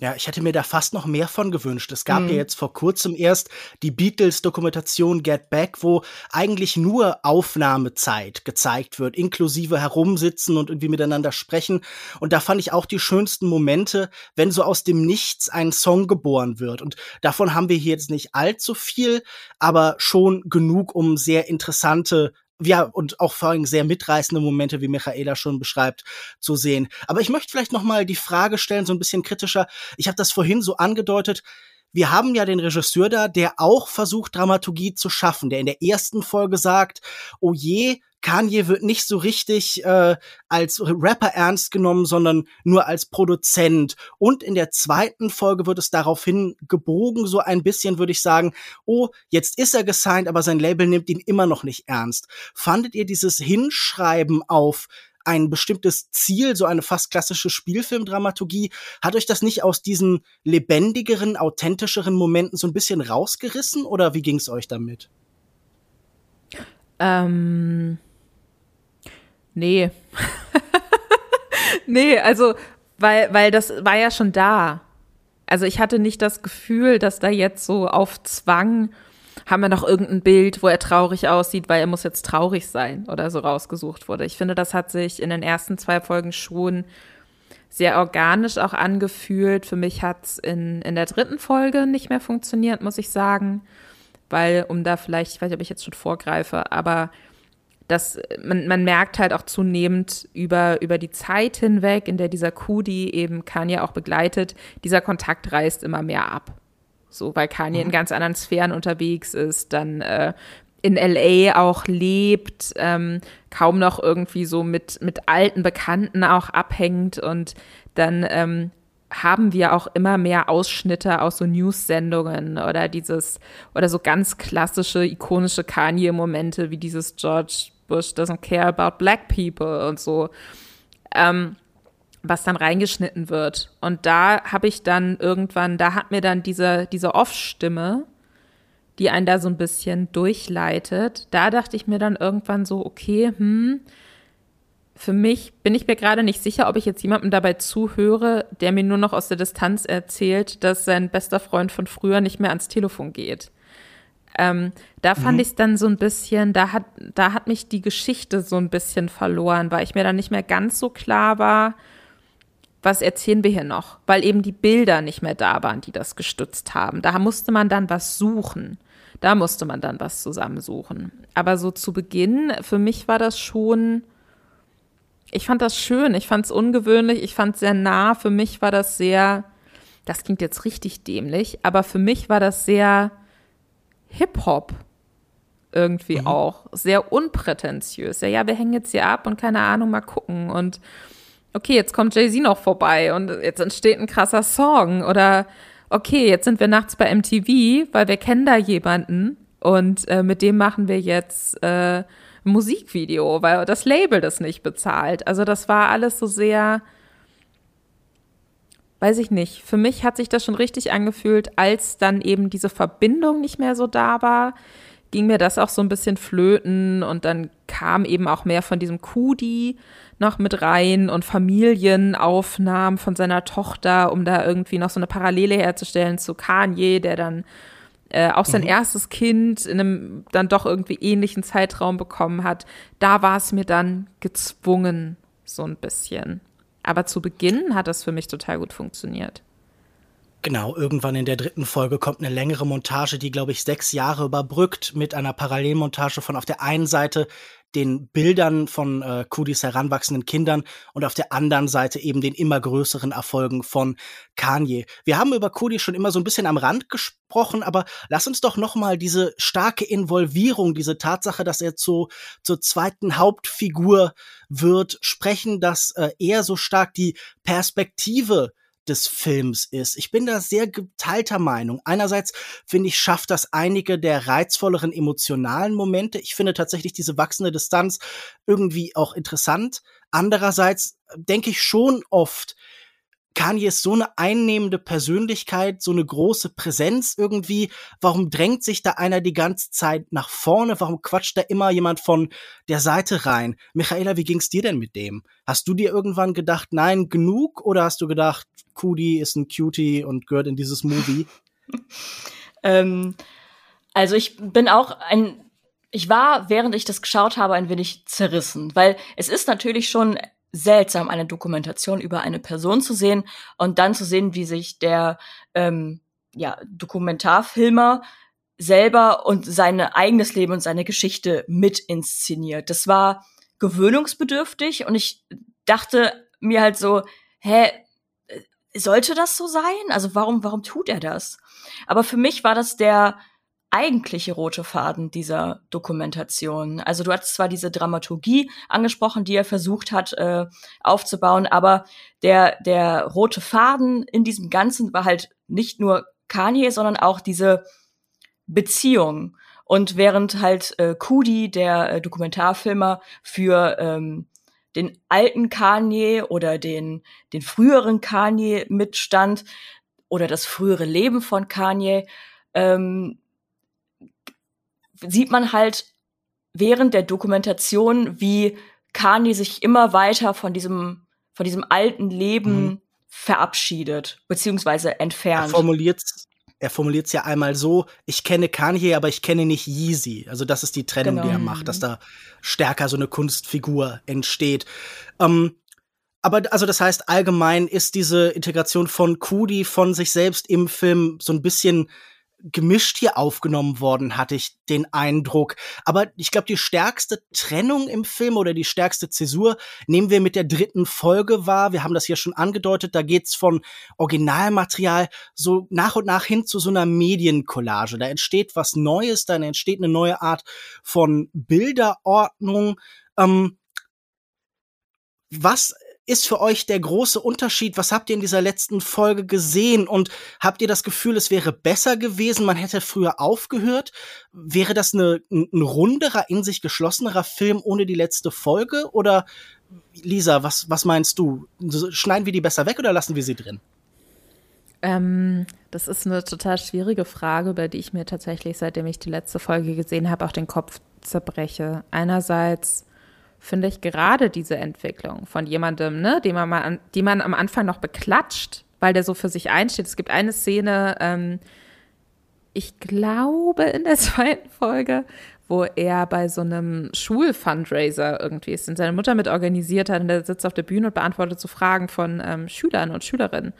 Ja, ich hätte mir da fast noch mehr von gewünscht. Es gab mhm. ja jetzt vor kurzem erst die Beatles-Dokumentation Get Back, wo eigentlich nur Aufnahmezeit gezeigt wird, inklusive herumsitzen und irgendwie miteinander sprechen. Und da fand ich auch die schönsten Momente, wenn so aus dem Nichts ein Song geboren wird. Und davon haben wir hier jetzt nicht allzu viel, aber schon genug, um sehr interessante ja, und auch vor allem sehr mitreißende Momente, wie Michaela schon beschreibt, zu sehen. Aber ich möchte vielleicht noch mal die Frage stellen, so ein bisschen kritischer. Ich habe das vorhin so angedeutet. Wir haben ja den Regisseur da, der auch versucht, Dramaturgie zu schaffen, der in der ersten Folge sagt, oh je, Kanye wird nicht so richtig äh, als Rapper ernst genommen, sondern nur als Produzent. Und in der zweiten Folge wird es daraufhin gebogen, so ein bisschen, würde ich sagen, oh, jetzt ist er gesigned, aber sein Label nimmt ihn immer noch nicht ernst. Fandet ihr dieses Hinschreiben auf ein bestimmtes Ziel, so eine fast klassische Spielfilmdramaturgie, hat euch das nicht aus diesen lebendigeren, authentischeren Momenten so ein bisschen rausgerissen oder wie ging es euch damit? Ähm Nee. nee, also, weil, weil das war ja schon da. Also ich hatte nicht das Gefühl, dass da jetzt so auf Zwang haben wir noch irgendein Bild, wo er traurig aussieht, weil er muss jetzt traurig sein oder so rausgesucht wurde. Ich finde, das hat sich in den ersten zwei Folgen schon sehr organisch auch angefühlt. Für mich hat es in, in der dritten Folge nicht mehr funktioniert, muss ich sagen. Weil, um da vielleicht, ich weiß nicht, ob ich jetzt schon vorgreife, aber dass man, man merkt halt auch zunehmend über, über die Zeit hinweg, in der dieser Kudi eben Kanye auch begleitet, dieser Kontakt reißt immer mehr ab. So, weil Kanye mhm. in ganz anderen Sphären unterwegs ist, dann äh, in LA auch lebt, ähm, kaum noch irgendwie so mit, mit alten Bekannten auch abhängt und dann ähm, haben wir auch immer mehr Ausschnitte aus so News-Sendungen oder dieses oder so ganz klassische ikonische Kanye-Momente wie dieses George Bush doesn't care about black people und so, ähm, was dann reingeschnitten wird. Und da habe ich dann irgendwann, da hat mir dann diese, diese Off-Stimme, die einen da so ein bisschen durchleitet, da dachte ich mir dann irgendwann so, okay, hm, für mich bin ich mir gerade nicht sicher, ob ich jetzt jemandem dabei zuhöre, der mir nur noch aus der Distanz erzählt, dass sein bester Freund von früher nicht mehr ans Telefon geht. Ähm, da fand mhm. ich es dann so ein bisschen, da hat, da hat mich die Geschichte so ein bisschen verloren, weil ich mir dann nicht mehr ganz so klar war, was erzählen wir hier noch? Weil eben die Bilder nicht mehr da waren, die das gestützt haben. Da musste man dann was suchen. Da musste man dann was zusammensuchen. Aber so zu Beginn, für mich war das schon, ich fand das schön, ich fand es ungewöhnlich, ich fand es sehr nah. Für mich war das sehr, das klingt jetzt richtig dämlich, aber für mich war das sehr Hip-Hop irgendwie mhm. auch. Sehr unprätentiös. Ja, ja, wir hängen jetzt hier ab und keine Ahnung, mal gucken. Und okay, jetzt kommt Jay-Z noch vorbei und jetzt entsteht ein krasser Song. Oder okay, jetzt sind wir nachts bei MTV, weil wir kennen da jemanden und äh, mit dem machen wir jetzt äh, ein Musikvideo, weil das Label das nicht bezahlt. Also das war alles so sehr weiß ich nicht. Für mich hat sich das schon richtig angefühlt, als dann eben diese Verbindung nicht mehr so da war, ging mir das auch so ein bisschen flöten und dann kam eben auch mehr von diesem Kudi noch mit rein und Familienaufnahmen von seiner Tochter, um da irgendwie noch so eine Parallele herzustellen zu Kanye, der dann äh, auch sein mhm. erstes Kind in einem dann doch irgendwie ähnlichen Zeitraum bekommen hat. Da war es mir dann gezwungen, so ein bisschen. Aber zu Beginn hat das für mich total gut funktioniert. Genau, irgendwann in der dritten Folge kommt eine längere Montage, die, glaube ich, sechs Jahre überbrückt mit einer Parallelmontage von auf der einen Seite den Bildern von äh, Kudis heranwachsenden Kindern und auf der anderen Seite eben den immer größeren Erfolgen von Kanye. Wir haben über Kudi schon immer so ein bisschen am Rand gesprochen, aber lass uns doch noch mal diese starke Involvierung, diese Tatsache, dass er zu, zur zweiten Hauptfigur wird, sprechen, dass äh, er so stark die Perspektive des Films ist. Ich bin da sehr geteilter Meinung. Einerseits finde ich, schafft das einige der reizvolleren emotionalen Momente. Ich finde tatsächlich diese wachsende Distanz irgendwie auch interessant. Andererseits denke ich schon oft, Kanye ist so eine einnehmende Persönlichkeit, so eine große Präsenz irgendwie. Warum drängt sich da einer die ganze Zeit nach vorne? Warum quatscht da immer jemand von der Seite rein? Michaela, wie ging's dir denn mit dem? Hast du dir irgendwann gedacht, nein, genug? Oder hast du gedacht, Cudi ist ein Cutie und gehört in dieses Movie? ähm, also ich bin auch ein, ich war, während ich das geschaut habe, ein wenig zerrissen, weil es ist natürlich schon seltsam, eine Dokumentation über eine Person zu sehen und dann zu sehen, wie sich der ähm, ja, Dokumentarfilmer selber und sein eigenes Leben und seine Geschichte mit inszeniert. Das war gewöhnungsbedürftig und ich dachte mir halt so, hä, sollte das so sein? Also warum, warum tut er das? Aber für mich war das der eigentliche rote Faden dieser Dokumentation. Also du hast zwar diese Dramaturgie angesprochen, die er versucht hat äh, aufzubauen, aber der, der rote Faden in diesem Ganzen war halt nicht nur Kanye, sondern auch diese Beziehung. Und während halt äh, Kudi, der äh, Dokumentarfilmer, für ähm, den alten Kanye oder den, den früheren Kanye mitstand oder das frühere Leben von Kanye, ähm, sieht man halt während der Dokumentation, wie Kanye sich immer weiter von diesem, von diesem alten Leben mhm. verabschiedet, beziehungsweise entfernt. Er formuliert er formuliert es ja einmal so, ich kenne Kanye, aber ich kenne nicht Yeezy. Also das ist die Trennung, genau. die er macht, dass da stärker so eine Kunstfigur entsteht. Ähm, aber also das heißt, allgemein ist diese Integration von Kudi von sich selbst im Film so ein bisschen gemischt hier aufgenommen worden, hatte ich den Eindruck. Aber ich glaube, die stärkste Trennung im Film oder die stärkste Zäsur nehmen wir mit der dritten Folge wahr. Wir haben das hier schon angedeutet. Da geht's von Originalmaterial so nach und nach hin zu so einer Mediencollage. Da entsteht was Neues, da entsteht eine neue Art von Bilderordnung. Ähm, was ist für euch der große Unterschied? Was habt ihr in dieser letzten Folge gesehen? Und habt ihr das Gefühl, es wäre besser gewesen, man hätte früher aufgehört? Wäre das eine, ein runderer, in sich geschlossenerer Film ohne die letzte Folge? Oder Lisa, was, was meinst du? Schneiden wir die besser weg oder lassen wir sie drin? Ähm, das ist eine total schwierige Frage, bei die ich mir tatsächlich, seitdem ich die letzte Folge gesehen habe, auch den Kopf zerbreche. Einerseits finde ich gerade diese Entwicklung von jemandem, ne, den man mal an, die man am Anfang noch beklatscht, weil der so für sich einsteht. Es gibt eine Szene, ähm, ich glaube in der zweiten Folge, wo er bei so einem Schulfundraiser irgendwie ist und seine Mutter mit organisiert hat und der sitzt auf der Bühne und beantwortet so Fragen von ähm, Schülern und Schülerinnen.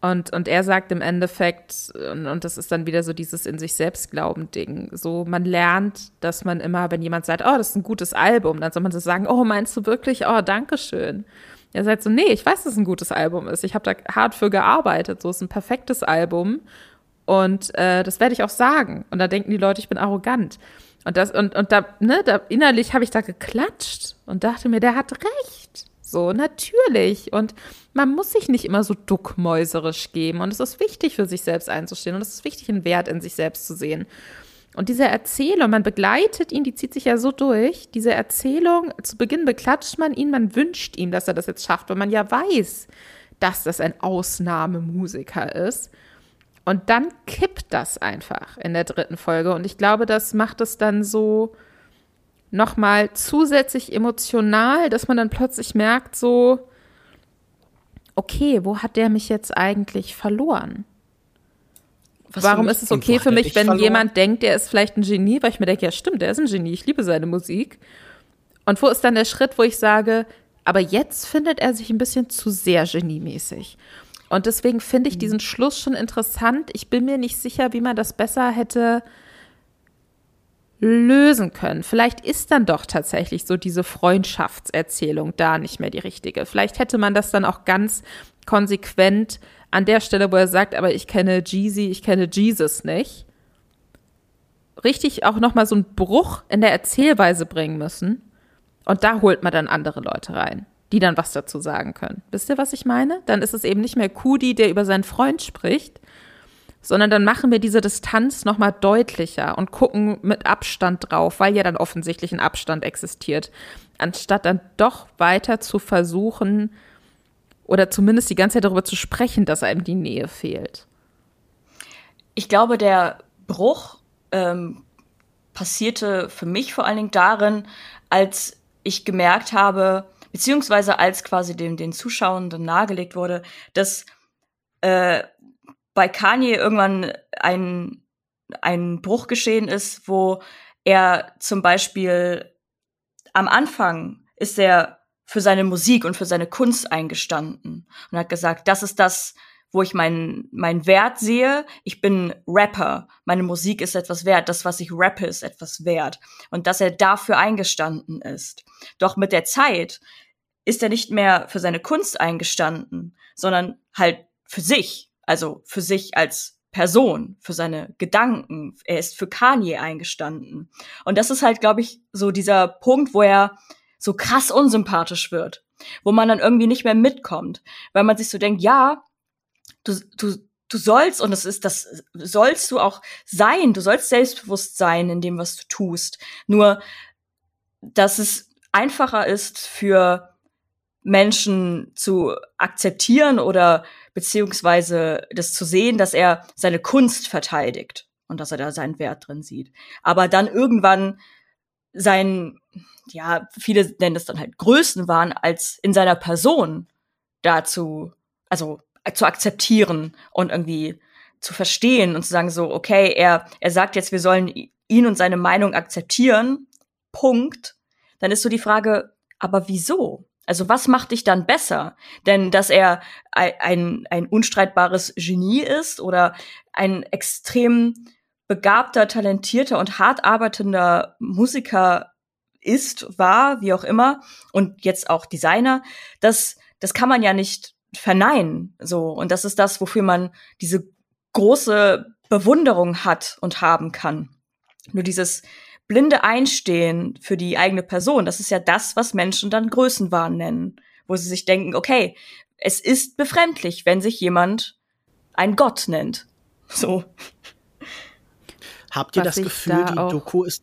Und, und er sagt im Endeffekt, und, und das ist dann wieder so dieses in sich selbst glauben Ding, so man lernt, dass man immer, wenn jemand sagt, oh, das ist ein gutes Album, dann soll man so sagen, oh, meinst du wirklich, oh, danke schön. Er sagt so, nee, ich weiß, dass es ein gutes Album ist. Ich habe da hart für gearbeitet. So ist ein perfektes Album. Und äh, das werde ich auch sagen. Und da denken die Leute, ich bin arrogant. Und das, und, und da, ne, da innerlich habe ich da geklatscht und dachte mir, der hat recht. So, natürlich. Und man muss sich nicht immer so duckmäuserisch geben. Und es ist wichtig, für sich selbst einzustehen. Und es ist wichtig, einen Wert in sich selbst zu sehen. Und diese Erzählung, man begleitet ihn, die zieht sich ja so durch. Diese Erzählung, zu Beginn beklatscht man ihn, man wünscht ihm, dass er das jetzt schafft, weil man ja weiß, dass das ein Ausnahmemusiker ist. Und dann kippt das einfach in der dritten Folge. Und ich glaube, das macht es dann so nochmal zusätzlich emotional, dass man dann plötzlich merkt, so, okay, wo hat der mich jetzt eigentlich verloren? Was Warum ist es okay für mich, wenn verloren? jemand denkt, der ist vielleicht ein Genie, weil ich mir denke, ja stimmt, der ist ein Genie, ich liebe seine Musik. Und wo ist dann der Schritt, wo ich sage, aber jetzt findet er sich ein bisschen zu sehr geniemäßig. Und deswegen finde ich mhm. diesen Schluss schon interessant. Ich bin mir nicht sicher, wie man das besser hätte lösen können. Vielleicht ist dann doch tatsächlich so diese Freundschaftserzählung da nicht mehr die richtige. Vielleicht hätte man das dann auch ganz konsequent an der Stelle, wo er sagt, aber ich kenne Jeezy, ich kenne Jesus nicht, richtig auch nochmal so einen Bruch in der Erzählweise bringen müssen. Und da holt man dann andere Leute rein die dann was dazu sagen können. Wisst ihr, was ich meine? Dann ist es eben nicht mehr Kudi, der über seinen Freund spricht, sondern dann machen wir diese Distanz nochmal deutlicher und gucken mit Abstand drauf, weil ja dann offensichtlich ein Abstand existiert, anstatt dann doch weiter zu versuchen oder zumindest die ganze Zeit darüber zu sprechen, dass einem die Nähe fehlt. Ich glaube, der Bruch ähm, passierte für mich vor allen Dingen darin, als ich gemerkt habe, beziehungsweise als quasi dem, den Zuschauenden nahegelegt wurde, dass äh, bei Kanye irgendwann ein, ein Bruch geschehen ist, wo er zum Beispiel am Anfang ist er für seine Musik und für seine Kunst eingestanden und hat gesagt, das ist das, wo ich meinen mein Wert sehe. Ich bin Rapper. Meine Musik ist etwas wert. Das, was ich rappe, ist etwas wert. Und dass er dafür eingestanden ist. Doch mit der Zeit ist er nicht mehr für seine Kunst eingestanden, sondern halt für sich. Also für sich als Person, für seine Gedanken. Er ist für Kanye eingestanden. Und das ist halt, glaube ich, so dieser Punkt, wo er so krass unsympathisch wird, wo man dann irgendwie nicht mehr mitkommt, weil man sich so denkt, ja, du, du, du sollst, und das ist, das sollst du auch sein, du sollst selbstbewusst sein in dem, was du tust. Nur, dass es einfacher ist für Menschen zu akzeptieren oder beziehungsweise das zu sehen, dass er seine Kunst verteidigt und dass er da seinen Wert drin sieht. Aber dann irgendwann sein, ja, viele nennen es dann halt Größenwahn als in seiner Person dazu, also zu akzeptieren und irgendwie zu verstehen und zu sagen so, okay, er, er sagt jetzt, wir sollen ihn und seine Meinung akzeptieren, Punkt. Dann ist so die Frage, aber wieso? Also was macht dich dann besser? Denn dass er ein, ein unstreitbares Genie ist oder ein extrem begabter, talentierter und hart arbeitender Musiker ist, war, wie auch immer, und jetzt auch Designer, das, das kann man ja nicht verneinen. So. Und das ist das, wofür man diese große Bewunderung hat und haben kann. Nur dieses blinde Einstehen für die eigene Person, das ist ja das, was Menschen dann Größenwahn nennen, wo sie sich denken, okay, es ist befremdlich, wenn sich jemand ein Gott nennt. So. Habt ihr was das Gefühl, da die Doku ist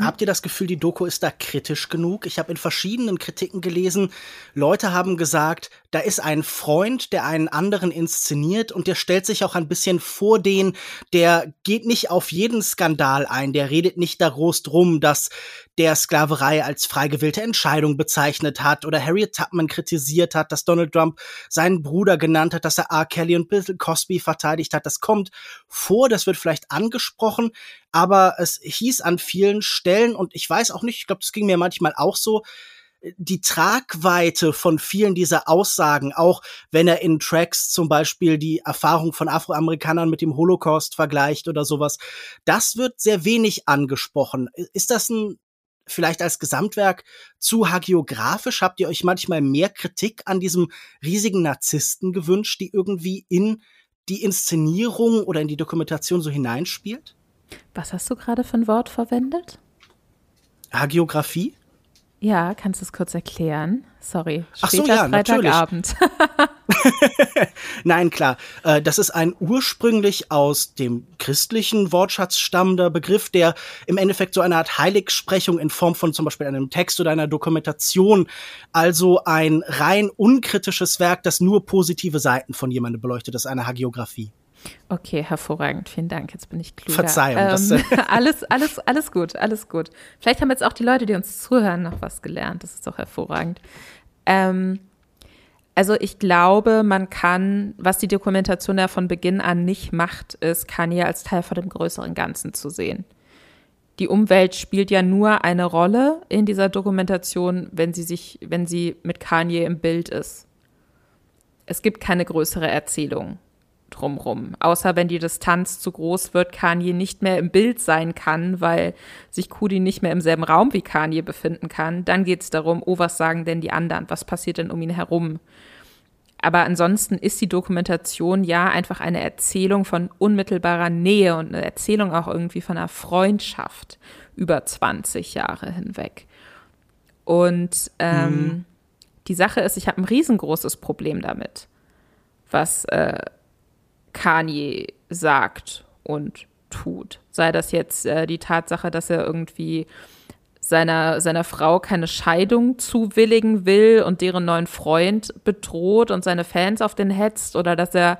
Habt ihr das Gefühl, die Doku ist da kritisch genug? Ich habe in verschiedenen Kritiken gelesen, Leute haben gesagt, da ist ein Freund, der einen anderen inszeniert und der stellt sich auch ein bisschen vor den, der geht nicht auf jeden Skandal ein, der redet nicht da groß drum, dass der Sklaverei als freigewillte Entscheidung bezeichnet hat oder Harriet Tubman kritisiert hat, dass Donald Trump seinen Bruder genannt hat, dass er R. Kelly und Bill Cosby verteidigt hat. Das kommt vor, das wird vielleicht angesprochen, aber es hieß an vielen Stellen und ich weiß auch nicht, ich glaube, das ging mir manchmal auch so, die Tragweite von vielen dieser Aussagen, auch wenn er in Tracks zum Beispiel die Erfahrung von Afroamerikanern mit dem Holocaust vergleicht oder sowas, das wird sehr wenig angesprochen. Ist das ein vielleicht als Gesamtwerk zu hagiografisch? Habt ihr euch manchmal mehr Kritik an diesem riesigen Narzissten gewünscht, die irgendwie in die Inszenierung oder in die Dokumentation so hineinspielt? Was hast du gerade für ein Wort verwendet? Hagiografie? Ja, kannst du es kurz erklären? Sorry, Ach so, ja, Freitagabend. Nein, klar. Äh, das ist ein ursprünglich aus dem christlichen Wortschatz stammender Begriff, der im Endeffekt so eine Art Heiligsprechung in Form von zum Beispiel einem Text oder einer Dokumentation, also ein rein unkritisches Werk, das nur positive Seiten von jemandem beleuchtet, das ist eine Hagiografie. Okay, hervorragend. Vielen Dank. Jetzt bin ich klüger. Verzeihung. Ähm, das, alles, alles, alles gut, alles gut. Vielleicht haben jetzt auch die Leute, die uns zuhören, noch was gelernt. Das ist doch hervorragend. Ähm, also ich glaube, man kann, was die Dokumentation ja von Beginn an nicht macht, ist, Kanye als Teil von dem größeren Ganzen zu sehen. Die Umwelt spielt ja nur eine Rolle in dieser Dokumentation, wenn sie sich, wenn sie mit Kanye im Bild ist. Es gibt keine größere Erzählung drumrum. Außer wenn die Distanz zu groß wird, Kanye nicht mehr im Bild sein kann, weil sich Kudi nicht mehr im selben Raum wie Kanye befinden kann, dann geht es darum, oh, was sagen denn die anderen? Was passiert denn um ihn herum? Aber ansonsten ist die Dokumentation ja einfach eine Erzählung von unmittelbarer Nähe und eine Erzählung auch irgendwie von einer Freundschaft über 20 Jahre hinweg. Und ähm, mhm. die Sache ist, ich habe ein riesengroßes Problem damit, was äh, Kanye sagt und tut. Sei das jetzt äh, die Tatsache, dass er irgendwie seiner, seiner Frau keine Scheidung zuwilligen will und deren neuen Freund bedroht und seine Fans auf den hetzt oder dass er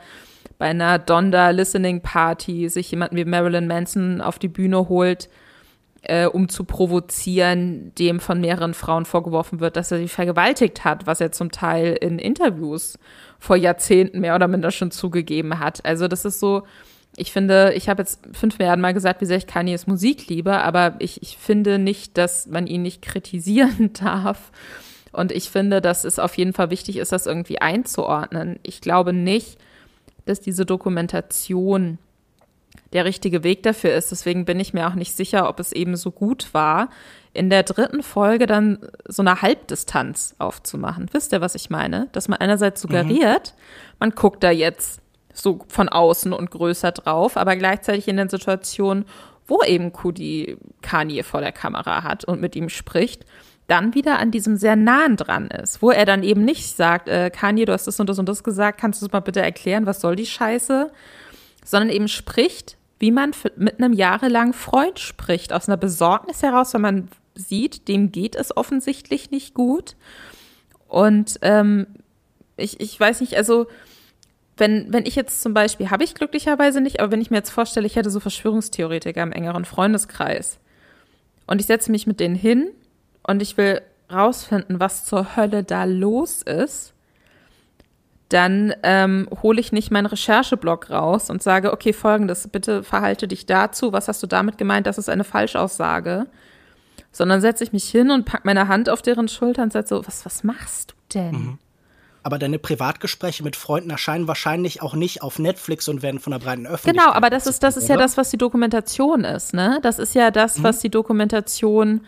bei einer Donda Listening Party sich jemanden wie Marilyn Manson auf die Bühne holt, äh, um zu provozieren, dem von mehreren Frauen vorgeworfen wird, dass er sie vergewaltigt hat, was er zum Teil in Interviews vor Jahrzehnten mehr oder minder schon zugegeben hat. Also das ist so, ich finde, ich habe jetzt fünf Milliarden Mal gesagt, wie sehr ich Kanye's Musik liebe, aber ich, ich finde nicht, dass man ihn nicht kritisieren darf. Und ich finde, dass es auf jeden Fall wichtig ist, das irgendwie einzuordnen. Ich glaube nicht, dass diese Dokumentation der richtige Weg dafür ist. Deswegen bin ich mir auch nicht sicher, ob es eben so gut war, in der dritten Folge dann so eine Halbdistanz aufzumachen. Wisst ihr, was ich meine? Dass man einerseits suggeriert, mhm. man guckt da jetzt so von außen und größer drauf, aber gleichzeitig in den Situationen, wo eben Kudi Kanye vor der Kamera hat und mit ihm spricht, dann wieder an diesem sehr nahen dran ist, wo er dann eben nicht sagt, äh, Kanye, du hast das und das und das gesagt, kannst du es mal bitte erklären, was soll die Scheiße? Sondern eben spricht, wie man mit einem jahrelangen Freund spricht, aus einer Besorgnis heraus, wenn man sieht, dem geht es offensichtlich nicht gut. Und ähm, ich, ich weiß nicht, also wenn, wenn ich jetzt zum Beispiel, habe ich glücklicherweise nicht, aber wenn ich mir jetzt vorstelle, ich hätte so Verschwörungstheoretiker im engeren Freundeskreis und ich setze mich mit denen hin und ich will rausfinden, was zur Hölle da los ist, dann ähm, hole ich nicht meinen Rechercheblock raus und sage, okay, folgendes, bitte verhalte dich dazu, was hast du damit gemeint, das ist eine Falschaussage, sondern setze ich mich hin und packe meine Hand auf deren Schulter und sage so, was, was machst du denn? Mhm. Aber deine Privatgespräche mit Freunden erscheinen wahrscheinlich auch nicht auf Netflix und werden von der breiten Öffentlichkeit. Genau, aber das ist, das ist ja das, was die Dokumentation ist, ne? Das ist ja das, mhm. was die Dokumentation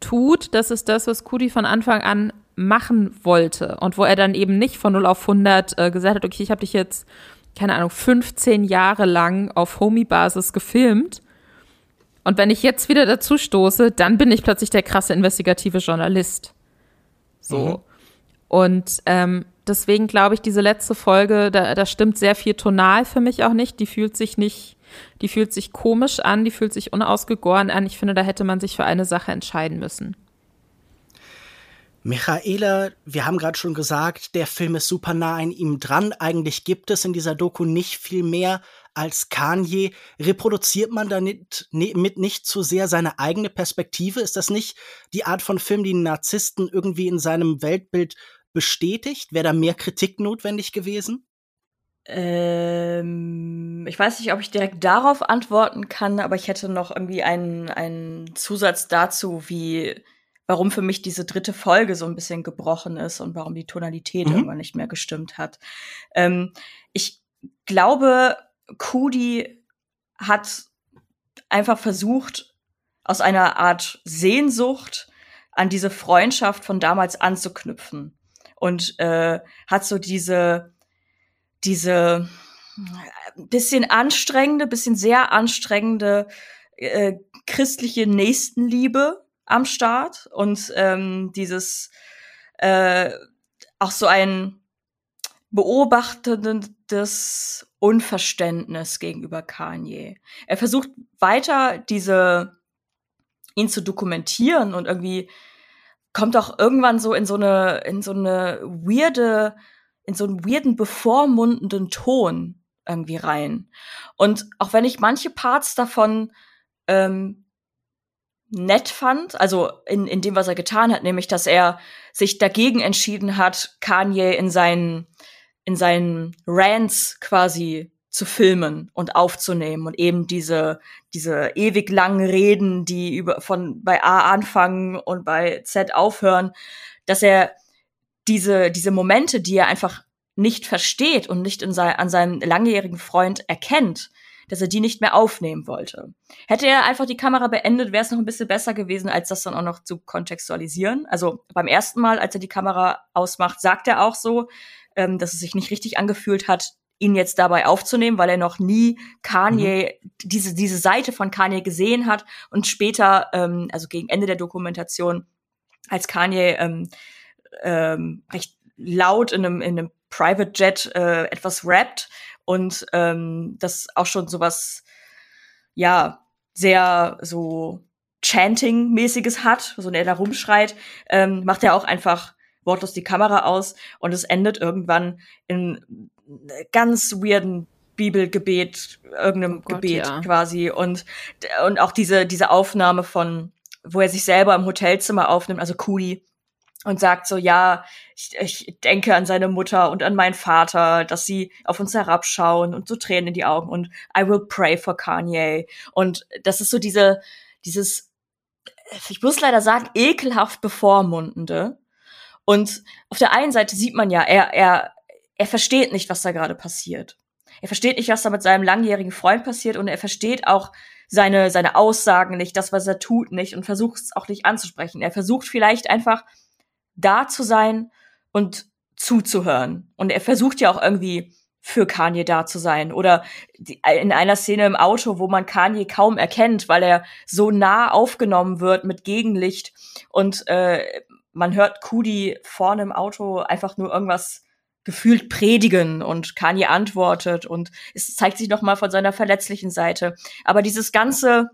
tut. Das ist das, was Kudi von Anfang an machen wollte und wo er dann eben nicht von 0 auf 100 äh, gesagt hat, okay, ich habe dich jetzt, keine Ahnung, 15 Jahre lang auf Homie-Basis gefilmt und wenn ich jetzt wieder dazu stoße, dann bin ich plötzlich der krasse investigative Journalist. So. Mhm. Und ähm, deswegen glaube ich, diese letzte Folge, da, da stimmt sehr viel tonal für mich auch nicht. Die fühlt sich nicht, die fühlt sich komisch an, die fühlt sich unausgegoren an. Ich finde, da hätte man sich für eine Sache entscheiden müssen. Michaela, wir haben gerade schon gesagt, der Film ist super nah an ihm dran. Eigentlich gibt es in dieser Doku nicht viel mehr als Kanye. Reproduziert man damit mit nicht zu sehr seine eigene Perspektive? Ist das nicht die Art von Film, die einen Narzissten irgendwie in seinem Weltbild bestätigt? Wäre da mehr Kritik notwendig gewesen? Ähm, ich weiß nicht, ob ich direkt darauf antworten kann, aber ich hätte noch irgendwie einen, einen Zusatz dazu, wie warum für mich diese dritte Folge so ein bisschen gebrochen ist und warum die Tonalität mhm. irgendwann nicht mehr gestimmt hat. Ähm, ich glaube, Kudi hat einfach versucht, aus einer Art Sehnsucht an diese Freundschaft von damals anzuknüpfen und äh, hat so diese diese bisschen anstrengende, bisschen sehr anstrengende äh, christliche Nächstenliebe am Start und ähm, dieses äh, auch so ein beobachtendes Unverständnis gegenüber Kanye. Er versucht weiter diese ihn zu dokumentieren und irgendwie kommt auch irgendwann so in so eine in so eine weirde in so einen weirden bevormundenden Ton irgendwie rein. Und auch wenn ich manche Parts davon ähm, nett fand, also in, in dem, was er getan hat, nämlich, dass er sich dagegen entschieden hat, Kanye in seinen, in seinen Rants quasi zu filmen und aufzunehmen und eben diese, diese ewig langen Reden, die über, von, bei A anfangen und bei Z aufhören, dass er diese, diese Momente, die er einfach nicht versteht und nicht in sein, an seinem langjährigen Freund erkennt, dass er die nicht mehr aufnehmen wollte. Hätte er einfach die Kamera beendet, wäre es noch ein bisschen besser gewesen, als das dann auch noch zu kontextualisieren. Also beim ersten Mal, als er die Kamera ausmacht, sagt er auch so, ähm, dass es sich nicht richtig angefühlt hat, ihn jetzt dabei aufzunehmen, weil er noch nie Kanye, mhm. diese, diese Seite von Kanye gesehen hat und später, ähm, also gegen Ende der Dokumentation, als Kanye ähm, ähm, recht laut in einem, in einem Private Jet äh, etwas rappt, und ähm, das auch schon sowas, ja, sehr so Chanting-mäßiges hat, so er da rumschreit, ähm, macht er auch einfach wortlos die Kamera aus und es endet irgendwann in ganz weirden Bibelgebet, irgendeinem oh Gott, Gebet ja. quasi und und auch diese diese Aufnahme von wo er sich selber im Hotelzimmer aufnimmt, also Kuli, und sagt so, ja, ich, ich denke an seine Mutter und an meinen Vater, dass sie auf uns herabschauen und so Tränen in die Augen und I will pray for Kanye. Und das ist so diese, dieses, ich muss leider sagen, ekelhaft bevormundende. Und auf der einen Seite sieht man ja, er, er, er versteht nicht, was da gerade passiert. Er versteht nicht, was da mit seinem langjährigen Freund passiert und er versteht auch seine, seine Aussagen nicht, das, was er tut, nicht und versucht es auch nicht anzusprechen. Er versucht vielleicht einfach da zu sein und zuzuhören. Und er versucht ja auch irgendwie für Kanye da zu sein. Oder in einer Szene im Auto, wo man Kanye kaum erkennt, weil er so nah aufgenommen wird mit Gegenlicht. Und äh, man hört Kudi vorne im Auto einfach nur irgendwas gefühlt predigen und Kanye antwortet und es zeigt sich noch mal von seiner verletzlichen Seite. Aber dieses ganze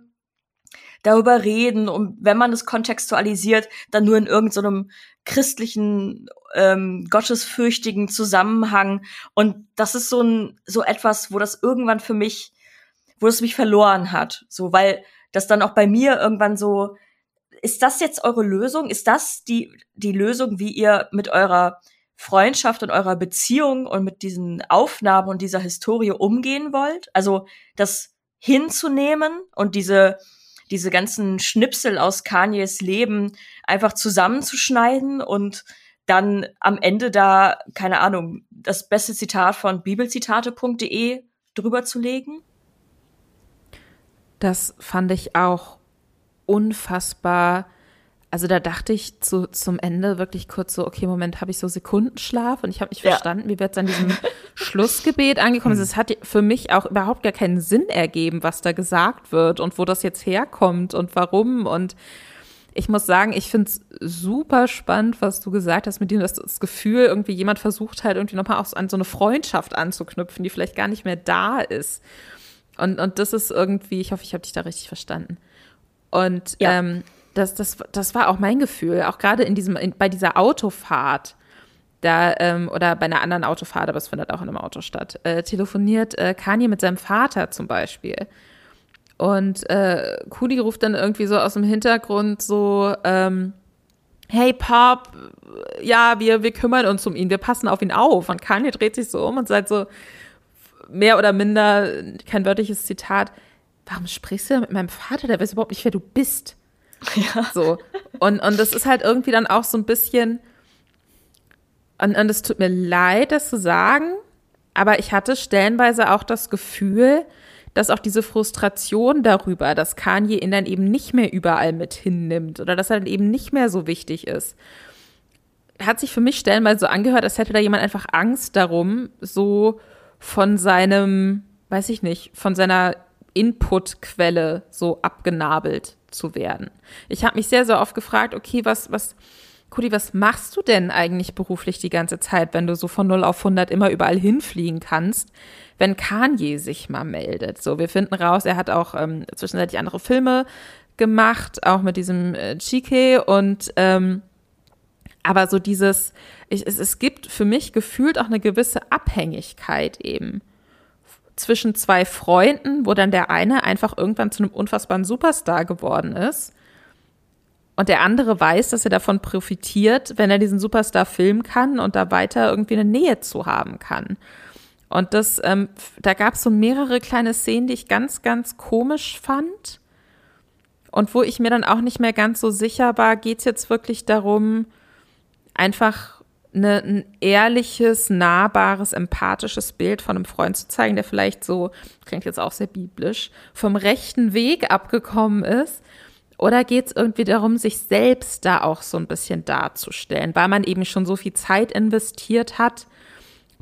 darüber reden und wenn man es kontextualisiert, dann nur in irgendeinem christlichen, ähm, gottesfürchtigen Zusammenhang. Und das ist so ein, so etwas, wo das irgendwann für mich, wo es mich verloren hat. So, weil das dann auch bei mir irgendwann so, ist das jetzt eure Lösung? Ist das die, die Lösung, wie ihr mit eurer Freundschaft und eurer Beziehung und mit diesen Aufnahmen und dieser Historie umgehen wollt? Also, das hinzunehmen und diese, diese ganzen Schnipsel aus Kanyes Leben einfach zusammenzuschneiden und dann am Ende da, keine Ahnung, das beste Zitat von bibelzitate.de drüber zu legen? Das fand ich auch unfassbar also da dachte ich zu, zum Ende wirklich kurz so, okay, Moment, habe ich so Sekundenschlaf und ich habe nicht ja. verstanden, wie wird es an diesem Schlussgebet angekommen. Also es hat für mich auch überhaupt gar keinen Sinn ergeben, was da gesagt wird und wo das jetzt herkommt und warum und ich muss sagen, ich finde es super spannend, was du gesagt hast mit dem, dass das Gefühl, irgendwie jemand versucht halt irgendwie nochmal auch an so eine Freundschaft anzuknüpfen, die vielleicht gar nicht mehr da ist. Und, und das ist irgendwie, ich hoffe, ich habe dich da richtig verstanden. Und ja. ähm, das, das, das war auch mein Gefühl, auch gerade in diesem, in, bei dieser Autofahrt, da, ähm, oder bei einer anderen Autofahrt, aber es findet auch in einem Auto statt, äh, telefoniert äh, Kanye mit seinem Vater zum Beispiel. Und äh, Kudi ruft dann irgendwie so aus dem Hintergrund so, ähm, hey Pop, ja, wir, wir kümmern uns um ihn, wir passen auf ihn auf. Und Kanye dreht sich so um und sagt so, mehr oder minder, kein wörtliches Zitat, warum sprichst du mit meinem Vater? Der weiß überhaupt nicht, wer du bist. Ja. So. Und, und das ist halt irgendwie dann auch so ein bisschen, und, und es tut mir leid, das zu sagen, aber ich hatte stellenweise auch das Gefühl, dass auch diese Frustration darüber, dass Kanye ihn dann eben nicht mehr überall mit hinnimmt oder dass er dann eben nicht mehr so wichtig ist, hat sich für mich stellenweise so angehört, als hätte da jemand einfach Angst darum, so von seinem, weiß ich nicht, von seiner Inputquelle so abgenabelt zu werden. Ich habe mich sehr, sehr oft gefragt, okay, was, was, Kudi, was machst du denn eigentlich beruflich die ganze Zeit, wenn du so von 0 auf 100 immer überall hinfliegen kannst? wenn Kanye sich mal meldet. So, wir finden raus, er hat auch ähm, zwischenzeitlich andere Filme gemacht, auch mit diesem äh, Chike und ähm, aber so dieses, ich, es, es gibt für mich gefühlt auch eine gewisse Abhängigkeit eben zwischen zwei Freunden, wo dann der eine einfach irgendwann zu einem unfassbaren Superstar geworden ist und der andere weiß, dass er davon profitiert, wenn er diesen Superstar filmen kann und da weiter irgendwie eine Nähe zu haben kann. Und das, ähm, da gab es so mehrere kleine Szenen, die ich ganz, ganz komisch fand. Und wo ich mir dann auch nicht mehr ganz so sicher war, geht es jetzt wirklich darum, einfach eine, ein ehrliches, nahbares, empathisches Bild von einem Freund zu zeigen, der vielleicht so, klingt jetzt auch sehr biblisch, vom rechten Weg abgekommen ist. Oder geht es irgendwie darum, sich selbst da auch so ein bisschen darzustellen, weil man eben schon so viel Zeit investiert hat,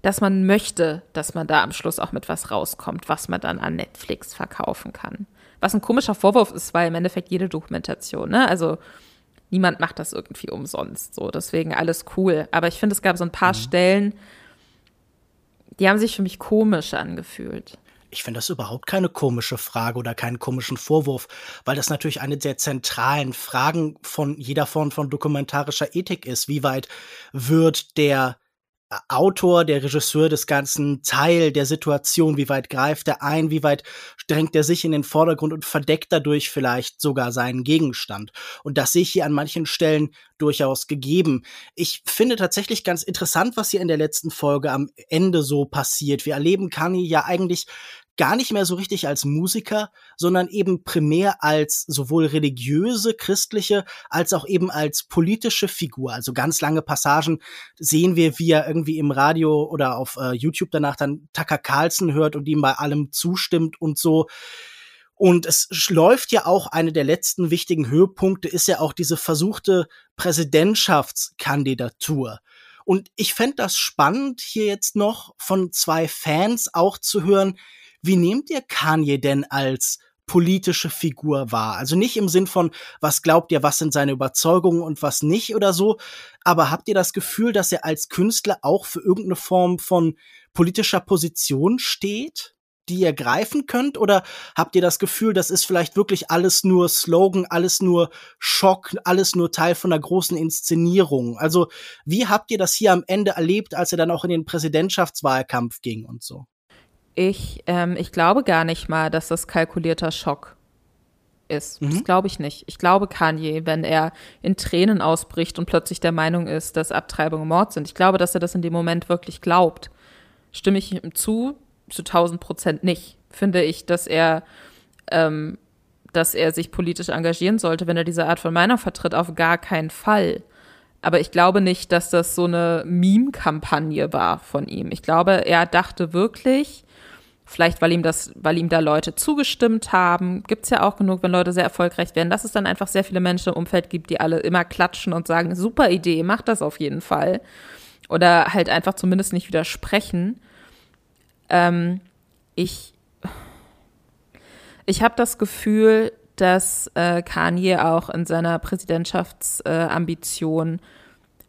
dass man möchte, dass man da am Schluss auch mit was rauskommt, was man dann an Netflix verkaufen kann. Was ein komischer Vorwurf ist, weil im Endeffekt jede Dokumentation, ne? Also niemand macht das irgendwie umsonst. So, deswegen alles cool. Aber ich finde, es gab so ein paar mhm. Stellen, die haben sich für mich komisch angefühlt. Ich finde das überhaupt keine komische Frage oder keinen komischen Vorwurf, weil das natürlich eine der zentralen Fragen von jeder Form von dokumentarischer Ethik ist. Wie weit wird der Autor, der Regisseur des ganzen Teil der Situation, wie weit greift er ein, wie weit drängt er sich in den Vordergrund und verdeckt dadurch vielleicht sogar seinen Gegenstand. Und das sehe ich hier an manchen Stellen durchaus gegeben. Ich finde tatsächlich ganz interessant, was hier in der letzten Folge am Ende so passiert. Wir erleben Kanye ja eigentlich gar nicht mehr so richtig als Musiker, sondern eben primär als sowohl religiöse, christliche, als auch eben als politische Figur. Also ganz lange Passagen sehen wir, wie er irgendwie im Radio oder auf äh, YouTube danach dann Tucker Carlson hört und ihm bei allem zustimmt und so. Und es läuft ja auch eine der letzten wichtigen Höhepunkte, ist ja auch diese versuchte Präsidentschaftskandidatur. Und ich fände das spannend, hier jetzt noch von zwei Fans auch zu hören, wie nehmt ihr Kanye denn als politische Figur wahr? Also nicht im Sinn von, was glaubt ihr, was sind seine Überzeugungen und was nicht oder so, aber habt ihr das Gefühl, dass er als Künstler auch für irgendeine Form von politischer Position steht? die ihr greifen könnt? Oder habt ihr das Gefühl, das ist vielleicht wirklich alles nur Slogan, alles nur Schock, alles nur Teil von einer großen Inszenierung? Also, wie habt ihr das hier am Ende erlebt, als er dann auch in den Präsidentschaftswahlkampf ging und so? Ich, ähm, ich glaube gar nicht mal, dass das kalkulierter Schock ist. Mhm. Das glaube ich nicht. Ich glaube Kanye, wenn er in Tränen ausbricht und plötzlich der Meinung ist, dass Abtreibungen Mord sind. Ich glaube, dass er das in dem Moment wirklich glaubt. Stimme ich ihm zu? Zu 1000 Prozent nicht. Finde ich, dass er, ähm, dass er sich politisch engagieren sollte, wenn er diese Art von Meinung vertritt. Auf gar keinen Fall. Aber ich glaube nicht, dass das so eine Meme-Kampagne war von ihm. Ich glaube, er dachte wirklich, Vielleicht, weil ihm das, weil ihm da Leute zugestimmt haben. Gibt's ja auch genug, wenn Leute sehr erfolgreich werden, dass es dann einfach sehr viele Menschen im Umfeld gibt, die alle immer klatschen und sagen, super Idee, mach das auf jeden Fall. Oder halt einfach zumindest nicht widersprechen. Ähm, ich ich habe das Gefühl, dass äh, Kanye auch in seiner Präsidentschaftsambition äh,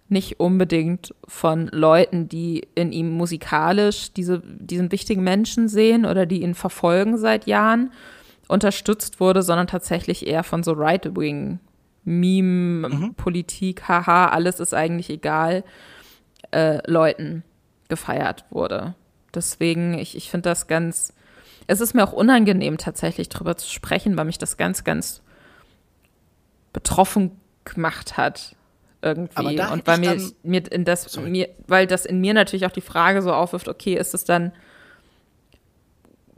nicht unbedingt von Leuten, die in ihm musikalisch diese, diesen wichtigen Menschen sehen oder die ihn verfolgen seit Jahren, unterstützt wurde, sondern tatsächlich eher von so Right-Wing, Meme, mhm. Politik, haha, alles ist eigentlich egal, äh, Leuten gefeiert wurde. Deswegen, ich, ich finde das ganz, es ist mir auch unangenehm, tatsächlich darüber zu sprechen, weil mich das ganz, ganz betroffen gemacht hat irgendwie und weil mir, mir in das mir, weil das in mir natürlich auch die Frage so aufwirft, okay, ist es dann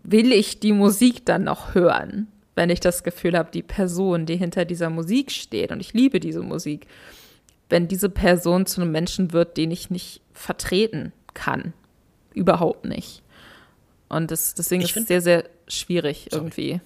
will ich die Musik dann noch hören, wenn ich das Gefühl habe, die Person, die hinter dieser Musik steht und ich liebe diese Musik, wenn diese Person zu einem Menschen wird, den ich nicht vertreten kann, überhaupt nicht. Und das, deswegen ich ist es sehr, sehr schwierig sorry. irgendwie.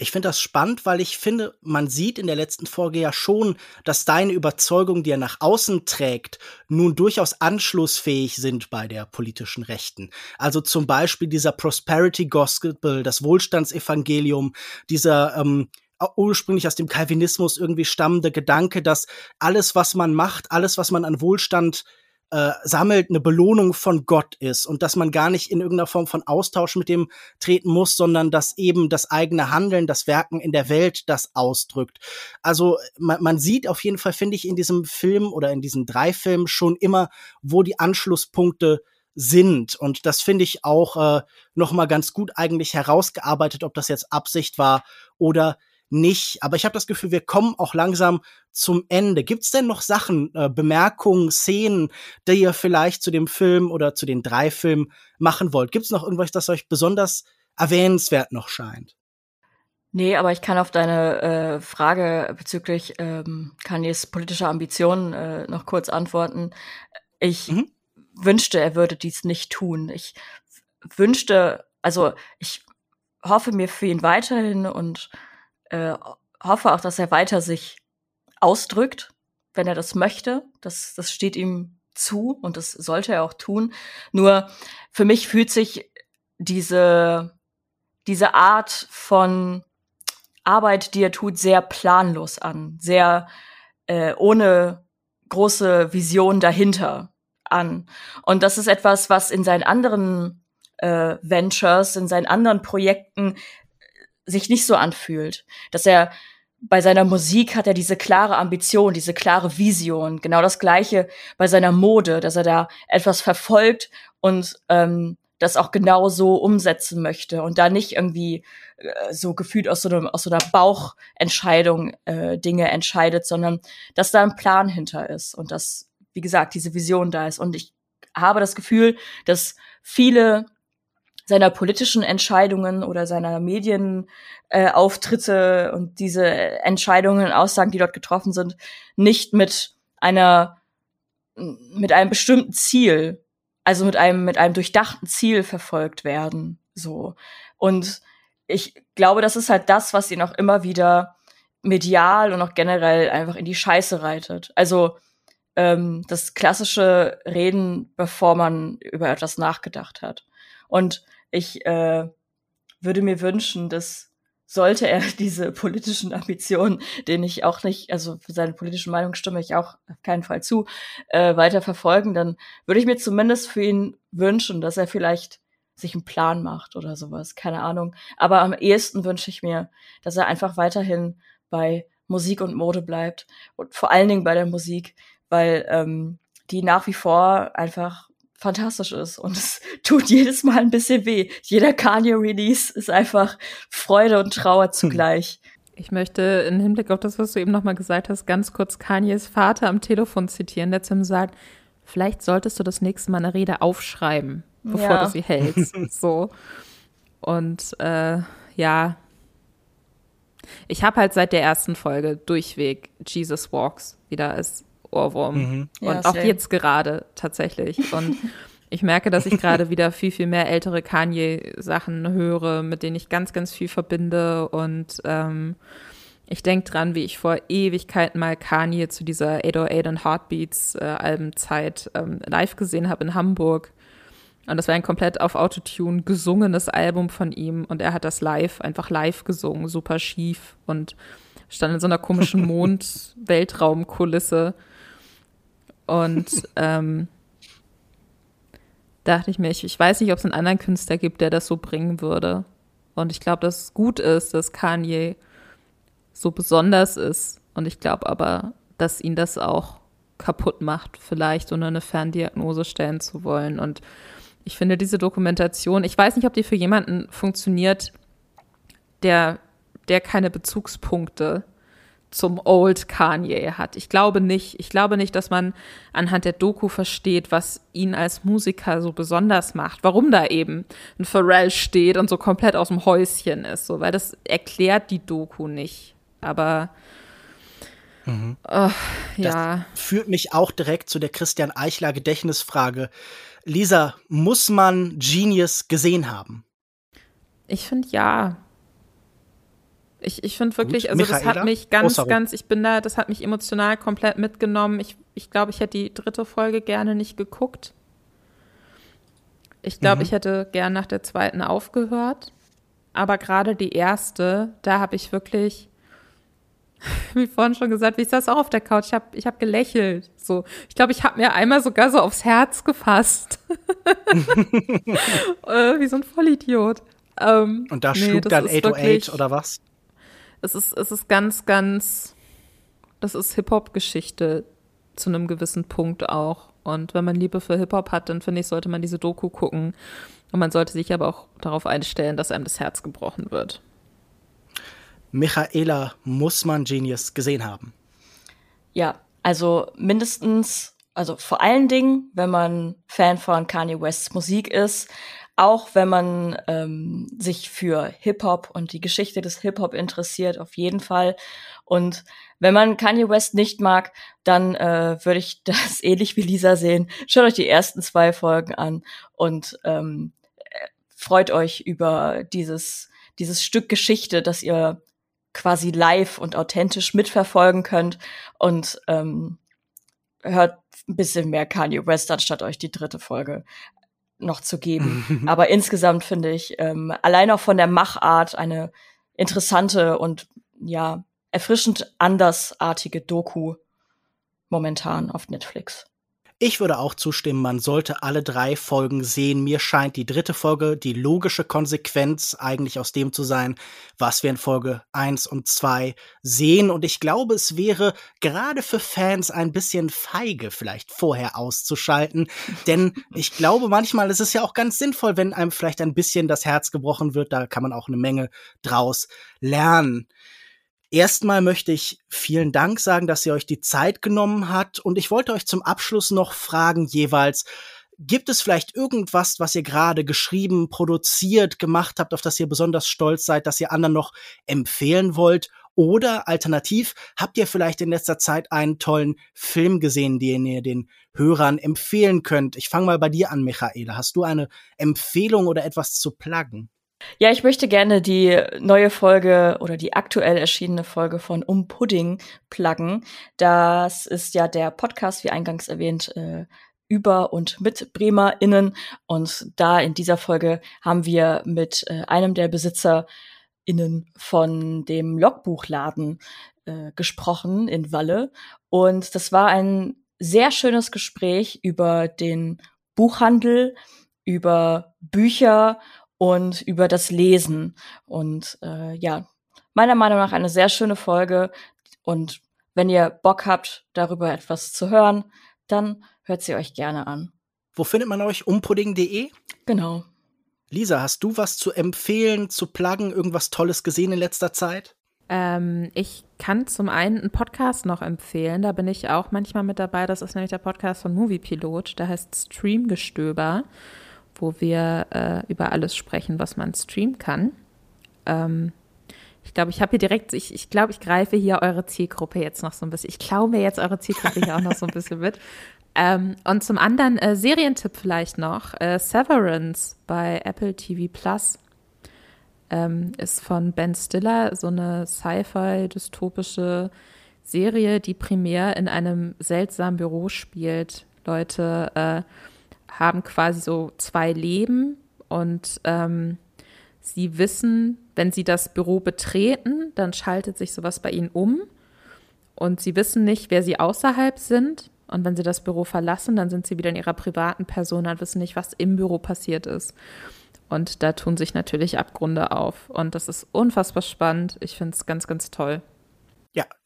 Ich finde das spannend, weil ich finde, man sieht in der letzten Folge ja schon, dass deine Überzeugungen, die er nach außen trägt, nun durchaus anschlussfähig sind bei der politischen Rechten. Also zum Beispiel dieser Prosperity Gospel, das Wohlstandsevangelium, dieser ähm, ursprünglich aus dem Calvinismus irgendwie stammende Gedanke, dass alles, was man macht, alles, was man an Wohlstand äh, sammelt, eine Belohnung von Gott ist und dass man gar nicht in irgendeiner Form von Austausch mit dem treten muss, sondern dass eben das eigene Handeln, das Werken in der Welt das ausdrückt. Also man, man sieht auf jeden Fall, finde ich, in diesem Film oder in diesen drei Filmen schon immer, wo die Anschlusspunkte sind. Und das finde ich auch äh, noch mal ganz gut eigentlich herausgearbeitet, ob das jetzt Absicht war oder nicht. Aber ich habe das Gefühl, wir kommen auch langsam zum Ende. Gibt's denn noch Sachen, äh, Bemerkungen, Szenen, die ihr vielleicht zu dem Film oder zu den drei Filmen machen wollt? Gibt's noch irgendwas, das euch besonders erwähnenswert noch scheint? Nee, aber ich kann auf deine äh, Frage bezüglich ähm, Kanyes politischer Ambitionen äh, noch kurz antworten. Ich mhm. wünschte, er würde dies nicht tun. Ich wünschte, also ich hoffe mir für ihn weiterhin und äh, hoffe auch, dass er weiter sich ausdrückt, wenn er das möchte. Das, das steht ihm zu und das sollte er auch tun. Nur für mich fühlt sich diese, diese Art von Arbeit, die er tut, sehr planlos an, sehr äh, ohne große Vision dahinter an. Und das ist etwas, was in seinen anderen äh, Ventures, in seinen anderen Projekten sich nicht so anfühlt. Dass er bei seiner Musik hat er diese klare Ambition, diese klare Vision. Genau das gleiche bei seiner Mode, dass er da etwas verfolgt und ähm, das auch genau so umsetzen möchte und da nicht irgendwie äh, so gefühlt aus so, einem, aus so einer Bauchentscheidung äh, Dinge entscheidet, sondern dass da ein Plan hinter ist und dass, wie gesagt, diese Vision da ist. Und ich habe das Gefühl, dass viele seiner politischen Entscheidungen oder seiner Medienauftritte äh, und diese Entscheidungen, Aussagen, die dort getroffen sind, nicht mit einer mit einem bestimmten Ziel, also mit einem mit einem durchdachten Ziel verfolgt werden, so. Und ich glaube, das ist halt das, was ihn auch immer wieder medial und auch generell einfach in die Scheiße reitet. Also ähm, das klassische Reden, bevor man über etwas nachgedacht hat. Und ich äh, würde mir wünschen, dass sollte er diese politischen Ambitionen, denen ich auch nicht, also für seine politische Meinung stimme ich auch auf keinen Fall zu, äh, weiter verfolgen, dann würde ich mir zumindest für ihn wünschen, dass er vielleicht sich einen Plan macht oder sowas, keine Ahnung. Aber am ehesten wünsche ich mir, dass er einfach weiterhin bei Musik und Mode bleibt und vor allen Dingen bei der Musik, weil ähm, die nach wie vor einfach fantastisch ist und es tut jedes Mal ein bisschen weh. Jeder Kanye-Release ist einfach Freude und Trauer hm. zugleich. Ich möchte im Hinblick auf das, was du eben nochmal gesagt hast, ganz kurz Kanyes Vater am Telefon zitieren, der zu ihm sagt, vielleicht solltest du das nächste Mal eine Rede aufschreiben, bevor ja. du sie hältst. so. Und äh, ja, ich habe halt seit der ersten Folge durchweg Jesus Walks wieder als Ohrwurm. Mhm. Und ja, auch jetzt gerade tatsächlich. Und ich merke, dass ich gerade wieder viel, viel mehr ältere Kanye-Sachen höre, mit denen ich ganz, ganz viel verbinde. Und ähm, ich denke dran, wie ich vor Ewigkeiten mal Kanye zu dieser 808 and Heartbeats äh, Albenzeit ähm, live gesehen habe in Hamburg. Und das war ein komplett auf Autotune gesungenes Album von ihm. Und er hat das live, einfach live gesungen, super schief und stand in so einer komischen Mond-Weltraumkulisse. Und ähm, dachte ich mir, ich, ich weiß nicht, ob es einen anderen Künstler gibt, der das so bringen würde. Und ich glaube, dass es gut ist, dass Kanye so besonders ist. Und ich glaube aber, dass ihn das auch kaputt macht, vielleicht ohne eine Ferndiagnose stellen zu wollen. Und ich finde diese Dokumentation, ich weiß nicht, ob die für jemanden funktioniert, der, der keine Bezugspunkte zum Old Kanye hat. Ich glaube nicht. Ich glaube nicht, dass man anhand der Doku versteht, was ihn als Musiker so besonders macht. Warum da eben ein Pharrell steht und so komplett aus dem Häuschen ist, so, weil das erklärt die Doku nicht. Aber Mhm. Oh, ja. Das führt mich auch direkt zu der Christian Eichler Gedächtnisfrage. Lisa, muss man Genius gesehen haben? Ich finde ja. Ich, ich finde wirklich, Gut. also das Michaela? hat mich Oh, ganz, sorry. ganz, ich bin da, das hat mich emotional komplett mitgenommen. Ich, ich glaube, ich hätte die dritte Folge gerne nicht geguckt. Ich glaube, Mhm. ich hätte gern nach der zweiten aufgehört. Aber gerade die erste, da habe ich wirklich, wie vorhin schon gesagt, ich saß auch auf der Couch, ich habe ich hab gelächelt. So, ich glaube, ich habe mir einmal sogar so aufs Herz gefasst. äh, wie so ein Vollidiot. Ähm, Und da nee, schlug das dann ist 808 wirklich- oder was? Es ist, es ist ganz, ganz, das ist Hip-Hop-Geschichte zu einem gewissen Punkt auch. Und wenn man Liebe für Hip-Hop hat, dann finde ich, sollte man diese Doku gucken. Und man sollte sich aber auch darauf einstellen, dass einem das Herz gebrochen wird. Michaela muss man Genius gesehen haben. Ja, also mindestens, also vor allen Dingen, wenn man Fan von Kanye Wests Musik ist, auch wenn man ähm, sich für Hip-Hop und die Geschichte des Hip-Hop interessiert, auf jeden Fall. Und wenn man Kanye West nicht mag, dann äh, würde ich das ähnlich wie Lisa sehen. Schaut euch die ersten zwei Folgen an und ähm, äh, freut euch über dieses, dieses Stück Geschichte, das ihr quasi live und authentisch mitverfolgen könnt und ähm, hört ein bisschen mehr Kanye West, anstatt euch die dritte Folge noch zu geben. Aber insgesamt finde ich ähm, allein auch von der Machart eine interessante und ja erfrischend andersartige Doku momentan auf Netflix. Ich würde auch zustimmen, man sollte alle drei Folgen sehen. Mir scheint die dritte Folge die logische Konsequenz eigentlich aus dem zu sein, was wir in Folge 1 und 2 sehen. Und ich glaube, es wäre gerade für Fans ein bisschen feige, vielleicht vorher auszuschalten. Denn ich glaube, manchmal ist es ja auch ganz sinnvoll, wenn einem vielleicht ein bisschen das Herz gebrochen wird. Da kann man auch eine Menge draus lernen. Erstmal möchte ich vielen Dank sagen, dass ihr euch die Zeit genommen habt. Und ich wollte euch zum Abschluss noch fragen jeweils, gibt es vielleicht irgendwas, was ihr gerade geschrieben, produziert, gemacht habt, auf das ihr besonders stolz seid, das ihr anderen noch empfehlen wollt? Oder alternativ, habt ihr vielleicht in letzter Zeit einen tollen Film gesehen, den ihr den Hörern empfehlen könnt? Ich fange mal bei dir an, Michaela. Hast du eine Empfehlung oder etwas zu pluggen? Ja, ich möchte gerne die neue Folge oder die aktuell erschienene Folge von Um Pudding pluggen. Das ist ja der Podcast, wie eingangs erwähnt, äh, über und mit BremerInnen. Und da in dieser Folge haben wir mit äh, einem der BesitzerInnen von dem Logbuchladen äh, gesprochen in Walle. Und das war ein sehr schönes Gespräch über den Buchhandel, über Bücher und über das Lesen. Und äh, ja, meiner Meinung nach eine sehr schöne Folge. Und wenn ihr Bock habt, darüber etwas zu hören, dann hört sie euch gerne an. Wo findet man euch? Umpudding.de? Genau. Lisa, hast du was zu empfehlen, zu pluggen, irgendwas Tolles gesehen in letzter Zeit? Ähm, ich kann zum einen einen Podcast noch empfehlen. Da bin ich auch manchmal mit dabei. Das ist nämlich der Podcast von Moviepilot. Der heißt Streamgestöber, wo wir äh, über alles sprechen, was man streamen kann. Ähm, ich glaube, ich habe hier direkt, ich, ich glaube, ich greife hier eure Zielgruppe jetzt noch so ein bisschen. Ich klaue mir jetzt eure Zielgruppe hier auch noch so ein bisschen mit. Ähm, und zum anderen äh, Serientipp vielleicht noch. Äh, Severance bei Apple TV Plus ähm, ist von Ben Stiller so eine Sci-Fi-dystopische Serie, die primär in einem seltsamen Büro spielt. Leute äh, haben quasi so zwei Leben und ähm, sie wissen, wenn sie das Büro betreten, dann schaltet sich sowas bei ihnen um und sie wissen nicht, wer sie außerhalb sind. Und wenn sie das Büro verlassen, dann sind sie wieder in ihrer privaten Person und wissen nicht, was im Büro passiert ist. Und da tun sich natürlich Abgründe auf. Und das ist unfassbar spannend. Ich finde es ganz, ganz toll.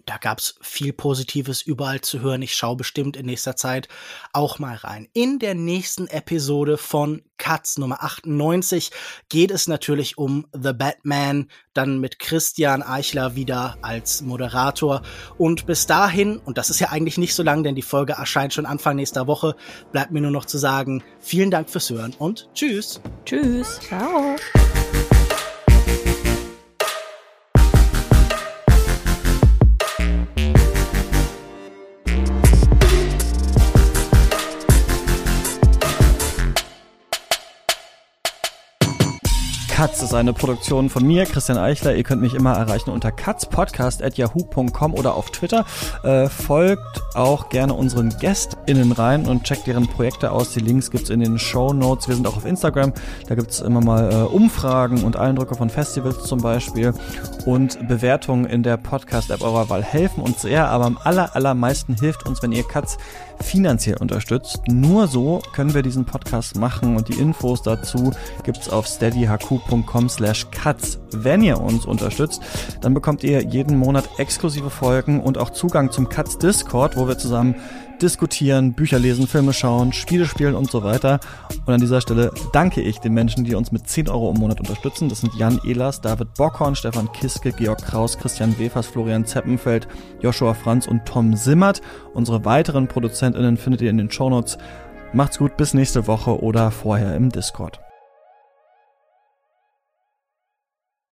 Da gab's viel Positives überall zu hören. Ich schaue bestimmt in nächster Zeit auch mal rein. In der nächsten Episode von Cuts Nummer 98 geht es natürlich um The Batman, dann mit Christian Eichler wieder als Moderator. Und bis dahin, und das ist ja eigentlich nicht so lang, denn die Folge erscheint schon Anfang nächster Woche, bleibt mir nur noch zu sagen, vielen Dank fürs Hören und tschüss. Tschüss. Ciao. Katz ist eine Produktion von mir, Christian Eichler. Ihr könnt mich immer erreichen unter katzpodcast.yahoo.com oder auf Twitter. Äh, folgt auch gerne unseren GästInnen rein und checkt deren Projekte aus. Die Links gibt's in den Show Notes. Wir sind auch auf Instagram. Da gibt's immer mal äh, Umfragen und Eindrücke von Festivals zum Beispiel. Und Bewertungen in der Podcast-App eurer Wahl helfen uns sehr, aber am aller, allermeisten hilft uns, wenn ihr Katz finanziell unterstützt. Nur so können wir diesen Podcast machen und die Infos dazu gibt's auf steadyhq.com slash cuts. Wenn ihr uns unterstützt, dann bekommt ihr jeden Monat exklusive Folgen und auch Zugang zum Cuts Discord, wo wir zusammen diskutieren, Bücher lesen, Filme schauen, Spiele spielen und so weiter. Und an dieser Stelle danke ich den Menschen, die uns mit 10 Euro im Monat unterstützen. Das sind Jan Ehlers, David Bockhorn, Stefan Kiske, Georg Kraus, Christian Wefers, Florian Zeppenfeld, Joshua Franz und Tom Simmert. Unsere weiteren ProduzentInnen findet ihr in den Shownotes. Macht's gut, bis nächste Woche oder vorher im Discord.